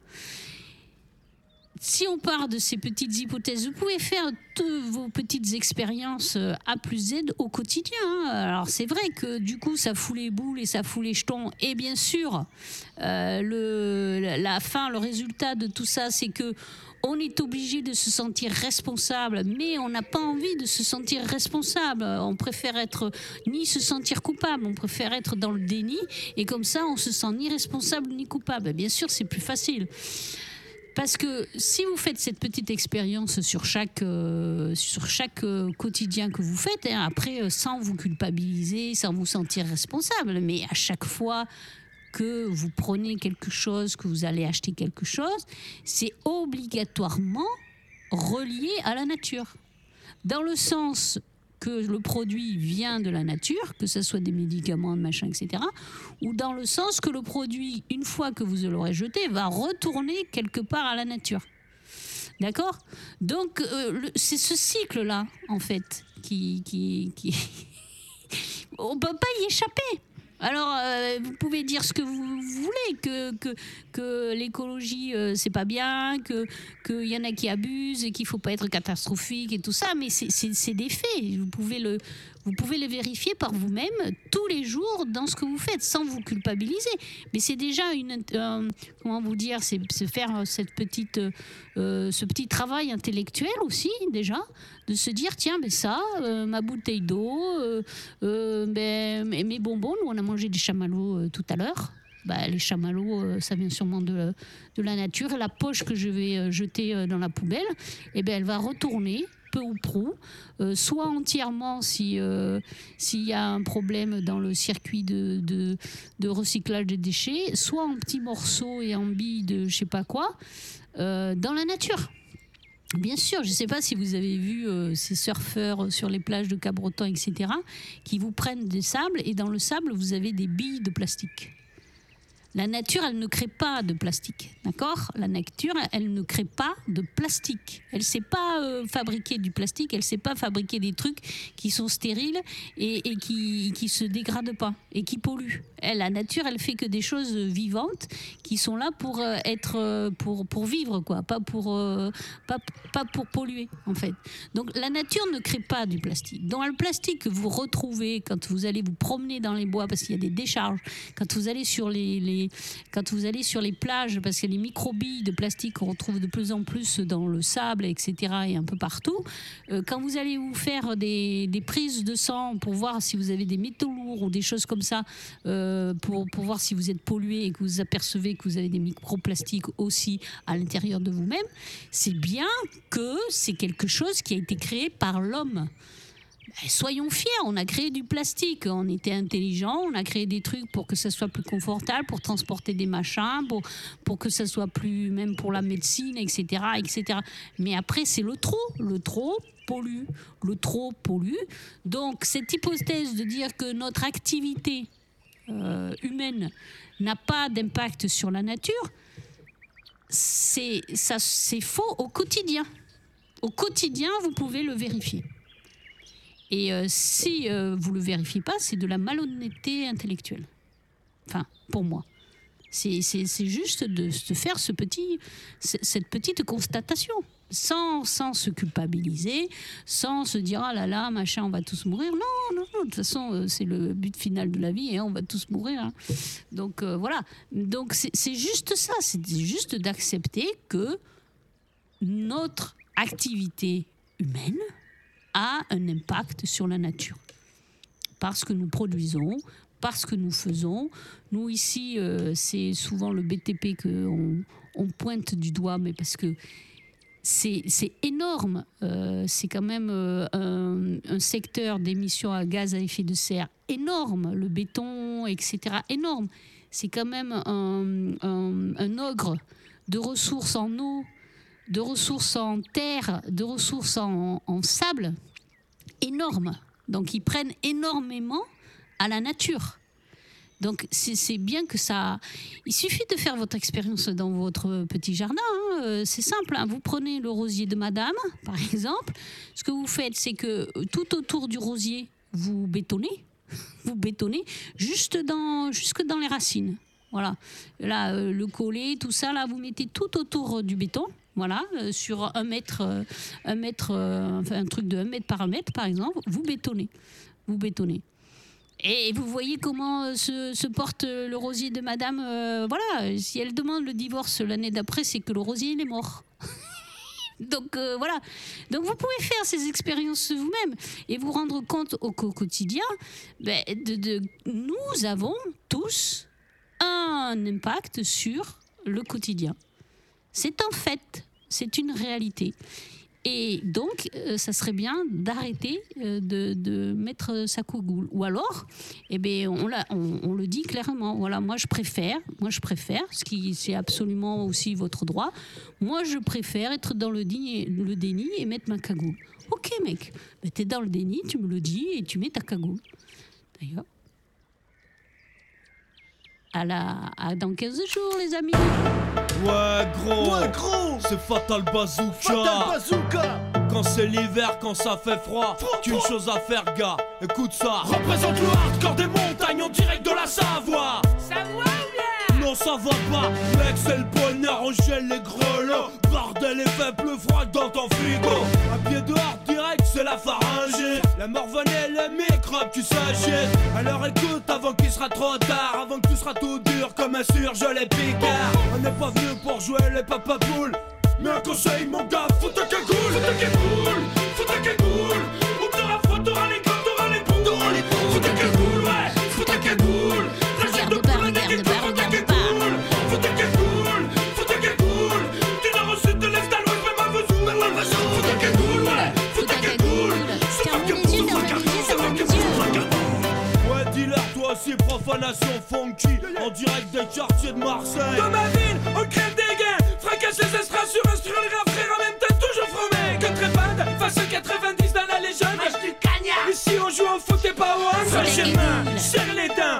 Si on part de ces petites hypothèses, vous pouvez faire toutes vos petites expériences euh, A plus Z au quotidien. hein. Alors c'est vrai que du coup ça fout les boules et ça fout les jetons. Et bien sûr, euh, le, la- fin, le résultat de tout ça, c'est que on est obligé de se sentir responsable, mais on n'a pas envie de se sentir responsable. On préfère être ni se sentir coupable, on préfère être dans le déni, et comme ça, on se sent ni responsable ni coupable. Bien sûr, c'est plus facile. Parce que si vous faites cette petite expérience sur chaque, euh, sur chaque euh, quotidien que vous faites, hein, après, euh, sans vous culpabiliser, sans vous sentir responsable, mais à chaque fois que vous prenez quelque chose, que vous allez acheter quelque chose, c'est obligatoirement relié à la nature. Dans le sens que le produit vient de la nature, que ce soit des médicaments, machin, etc., ou dans le sens que le produit, une fois que vous l'aurez jeté, va retourner quelque part à la nature. D'accord? Donc, euh, c'est ce cycle-là, en fait, qui... qui, qui... On ne peut pas y échapper. Alors, euh, vous pouvez dire ce que vous voulez, que, que, que l'écologie, euh, c'est pas bien, que qu'il y en a qui abusent et qu'il faut pas être catastrophique et tout ça, mais c'est des faits. Vous pouvez, le, vous pouvez le vérifier par vous-même tous les jours dans ce que vous faites, sans vous culpabiliser. Mais c'est déjà une... comment vous dire C'est faire cette petite, euh, ce petit travail intellectuel aussi, déjà, de se dire, tiens, mais ça, euh, ma bouteille d'eau, euh, ben, mes bonbons, nous on a mangé des chamallows tout à l'heure. Bah, les chamallows, ça vient sûrement de, de la nature. La poche que je vais jeter dans la poubelle, eh ben, elle va retourner peu ou prou, euh, soit entièrement euh, s'il y a un problème dans le circuit de, de, recyclage des déchets, soit en petits morceaux et en billes de je sais pas quoi, euh, dans la nature. Bien sûr, je ne sais pas si vous avez vu ces surfeurs sur les plages de Cabreton, etc., qui vous prennent des sables et dans le sable, vous avez des billes de plastique. La nature, elle ne crée pas de plastique, d'accord? La nature, elle ne crée pas de plastique. Elle ne sait pas euh, fabriquer du plastique, elle ne sait pas fabriquer des trucs qui sont stériles et, qui ne se dégradent pas et qui polluent. La nature, elle fait que des choses vivantes qui sont là pour euh, être euh, pour, vivre, quoi, pas pour, pas pour polluer, en fait. Donc la nature ne crée pas du plastique. Dans le plastique que vous retrouvez quand vous allez vous promener dans les bois parce qu'il y a des décharges, quand vous allez sur les, les- quand vous allez sur les plages parce que les microbilles de plastique qu'on retrouve de plus en plus dans le sable, etc. et un peu partout, euh, quand vous allez vous faire des, prises de sang pour voir si vous avez des métaux lourds ou des choses comme ça, euh, pour voir si vous êtes pollué et que vous apercevez que vous avez des microplastiques aussi à l'intérieur de vous-même, c'est bien que c'est quelque chose qui a été créé par l'homme. Ben, soyons fiers, on a créé du plastique, on était intelligent, on a créé des trucs pour que ça soit plus confortable, pour transporter des machins, pour, pour que ça soit plus, même pour la médecine, etc. etc. Mais après, c'est le trop. Le trop pollue, le trop pollue. Donc, cette hypothèse de dire que notre activité euh, humaine n'a pas d'impact sur la nature, c'est faux au quotidien. Au quotidien, vous pouvez le vérifier. Et euh, si euh, vous le vérifiez pas, c'est de la malhonnêteté intellectuelle. Enfin, pour moi. C'est juste de, faire cette petite constatation, sans, se culpabiliser, sans se dire ah là là, machin, on va tous mourir. Non, non, non, de toute façon, euh, c'est le but final de la vie, et on va tous mourir. hein. Donc voilà. Donc c'est juste ça, c'est juste d'accepter que notre activité humaine a un impact sur la nature. Parce que nous produisons, parce que nous faisons. Nous, ici, euh, c'est souvent le BTP qu'on on pointe du doigt, mais parce que c'est énorme. Euh, c'est quand même euh, un, secteur d'émissions à gaz à effet de serre énorme. Le béton, etc. énorme. C'est quand même un ogre de ressources en eau, de ressources en terre, de ressources en, sable énorme. Donc ils prennent énormément à la nature. Donc c'est c'est bien que ça... Il suffit de faire votre expérience dans votre petit jardin. hein. Euh, C'est simple. hein. Vous prenez le rosier de madame, par exemple. Ce que vous faites, c'est que euh, tout autour du rosier, vous bétonnez. Vous bétonnez juste dans, jusque dans les racines. Voilà. Là, euh, le collet, tout ça, là, vous mettez tout autour du béton. Voilà, euh, sur un mètre, euh, un mètre, euh, enfin un truc de un mètre par mètre, par exemple, vous bétonnez. Vous bétonnez. Et vous voyez comment se, porte le rosier de madame. voilà, si elle demande le divorce l'année d'après, c'est que le rosier, est mort. Donc voilà. Donc vous pouvez faire ces expériences vous-même et vous rendre compte au, quotidien, ben, de- nous avons tous un impact sur le quotidien. C'est un fait, c'est une réalité. Et donc, euh, ça serait bien d'arrêter euh, de, mettre sa cougoule. Ou alors, eh ben, on, le dit clairement. Voilà, moi je préfère, ce qui c'est absolument aussi votre droit. Moi je préfère être dans le, déni- et mettre ma cagoule. Ok mec, ben, t'es dans le déni, tu me le dis et tu mets ta cagoule. D'ailleurs. À la, à dans 15 jours, les amis. Ouais gros, Ouais, gros. C'est Fatal Bazooka. Fatal Bazooka. Quand c'est l'hiver, quand ça fait froid, qu'une chose à faire gars, écoute ça. Représente le hardcore des montagnes en direct de la Savoie. Non ça va pas, mec c'est le bonheur, on gèle les grelots. Bordel et fait plus froid que dans ton frigo. Un pied dehors direct c'est la pharyngée La morvonne et les microbes qui s'agitent Alors écoute avant qu'il sera trop tard Avant que tu seras tout dur comme un surgelé les picards On n'est pas venu pour jouer les papapoules Mais un conseil mon gars, faut ta cagoule Faut ta cagoule, faut ta cagoule profanation funky En direct des quartiers de Marseille. Dans ma ville, on crève des gains Fracasse les estrades sur instruire les frère En même temps toujours fromé Que trépade, façon 90 dans la légende. Ici on joue au foot et pas au hand Serre les dents.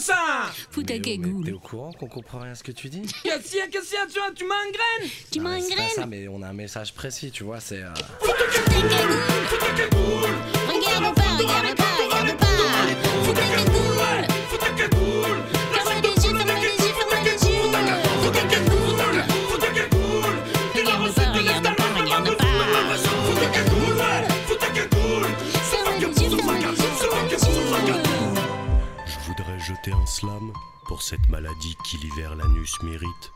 ça Fous ta cagoule. T'es au courant qu'on comprend rien à ce que tu dis Qu'est-ce qu'il y a, tu vois, tu m'engraines ah, Tu m'engraines C'est ça, mais on a un message précis, tu vois, c'est. Euh... Fous ta cagoule Fous ta cagoule Regarde pas, regarde pas, regarde pas Fous ta cagoule Fous ta cagoule Ferme les yeux, ferme les yeux, ferme les yeux Fous ta cagoule jeter un slam pour cette maladie qui l'hiver l'anus mérite.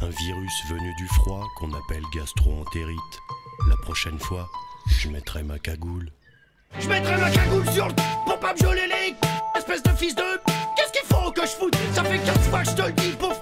Un virus venu du froid qu'on appelle gastroentérite. La prochaine fois, je mettrai ma cagoule. Je mettrai ma cagoule sur le pour pas me les Espèce de fils de. Qu'est-ce qu'il faut que je foute? Ça fait 15 fois que je te le dis pour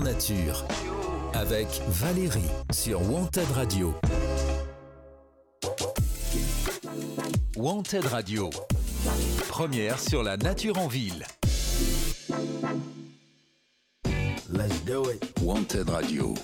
nature avec Valérie sur Wanted Radio. Wanted Radio, première sur la nature en ville. Let's do it. Wanted Radio.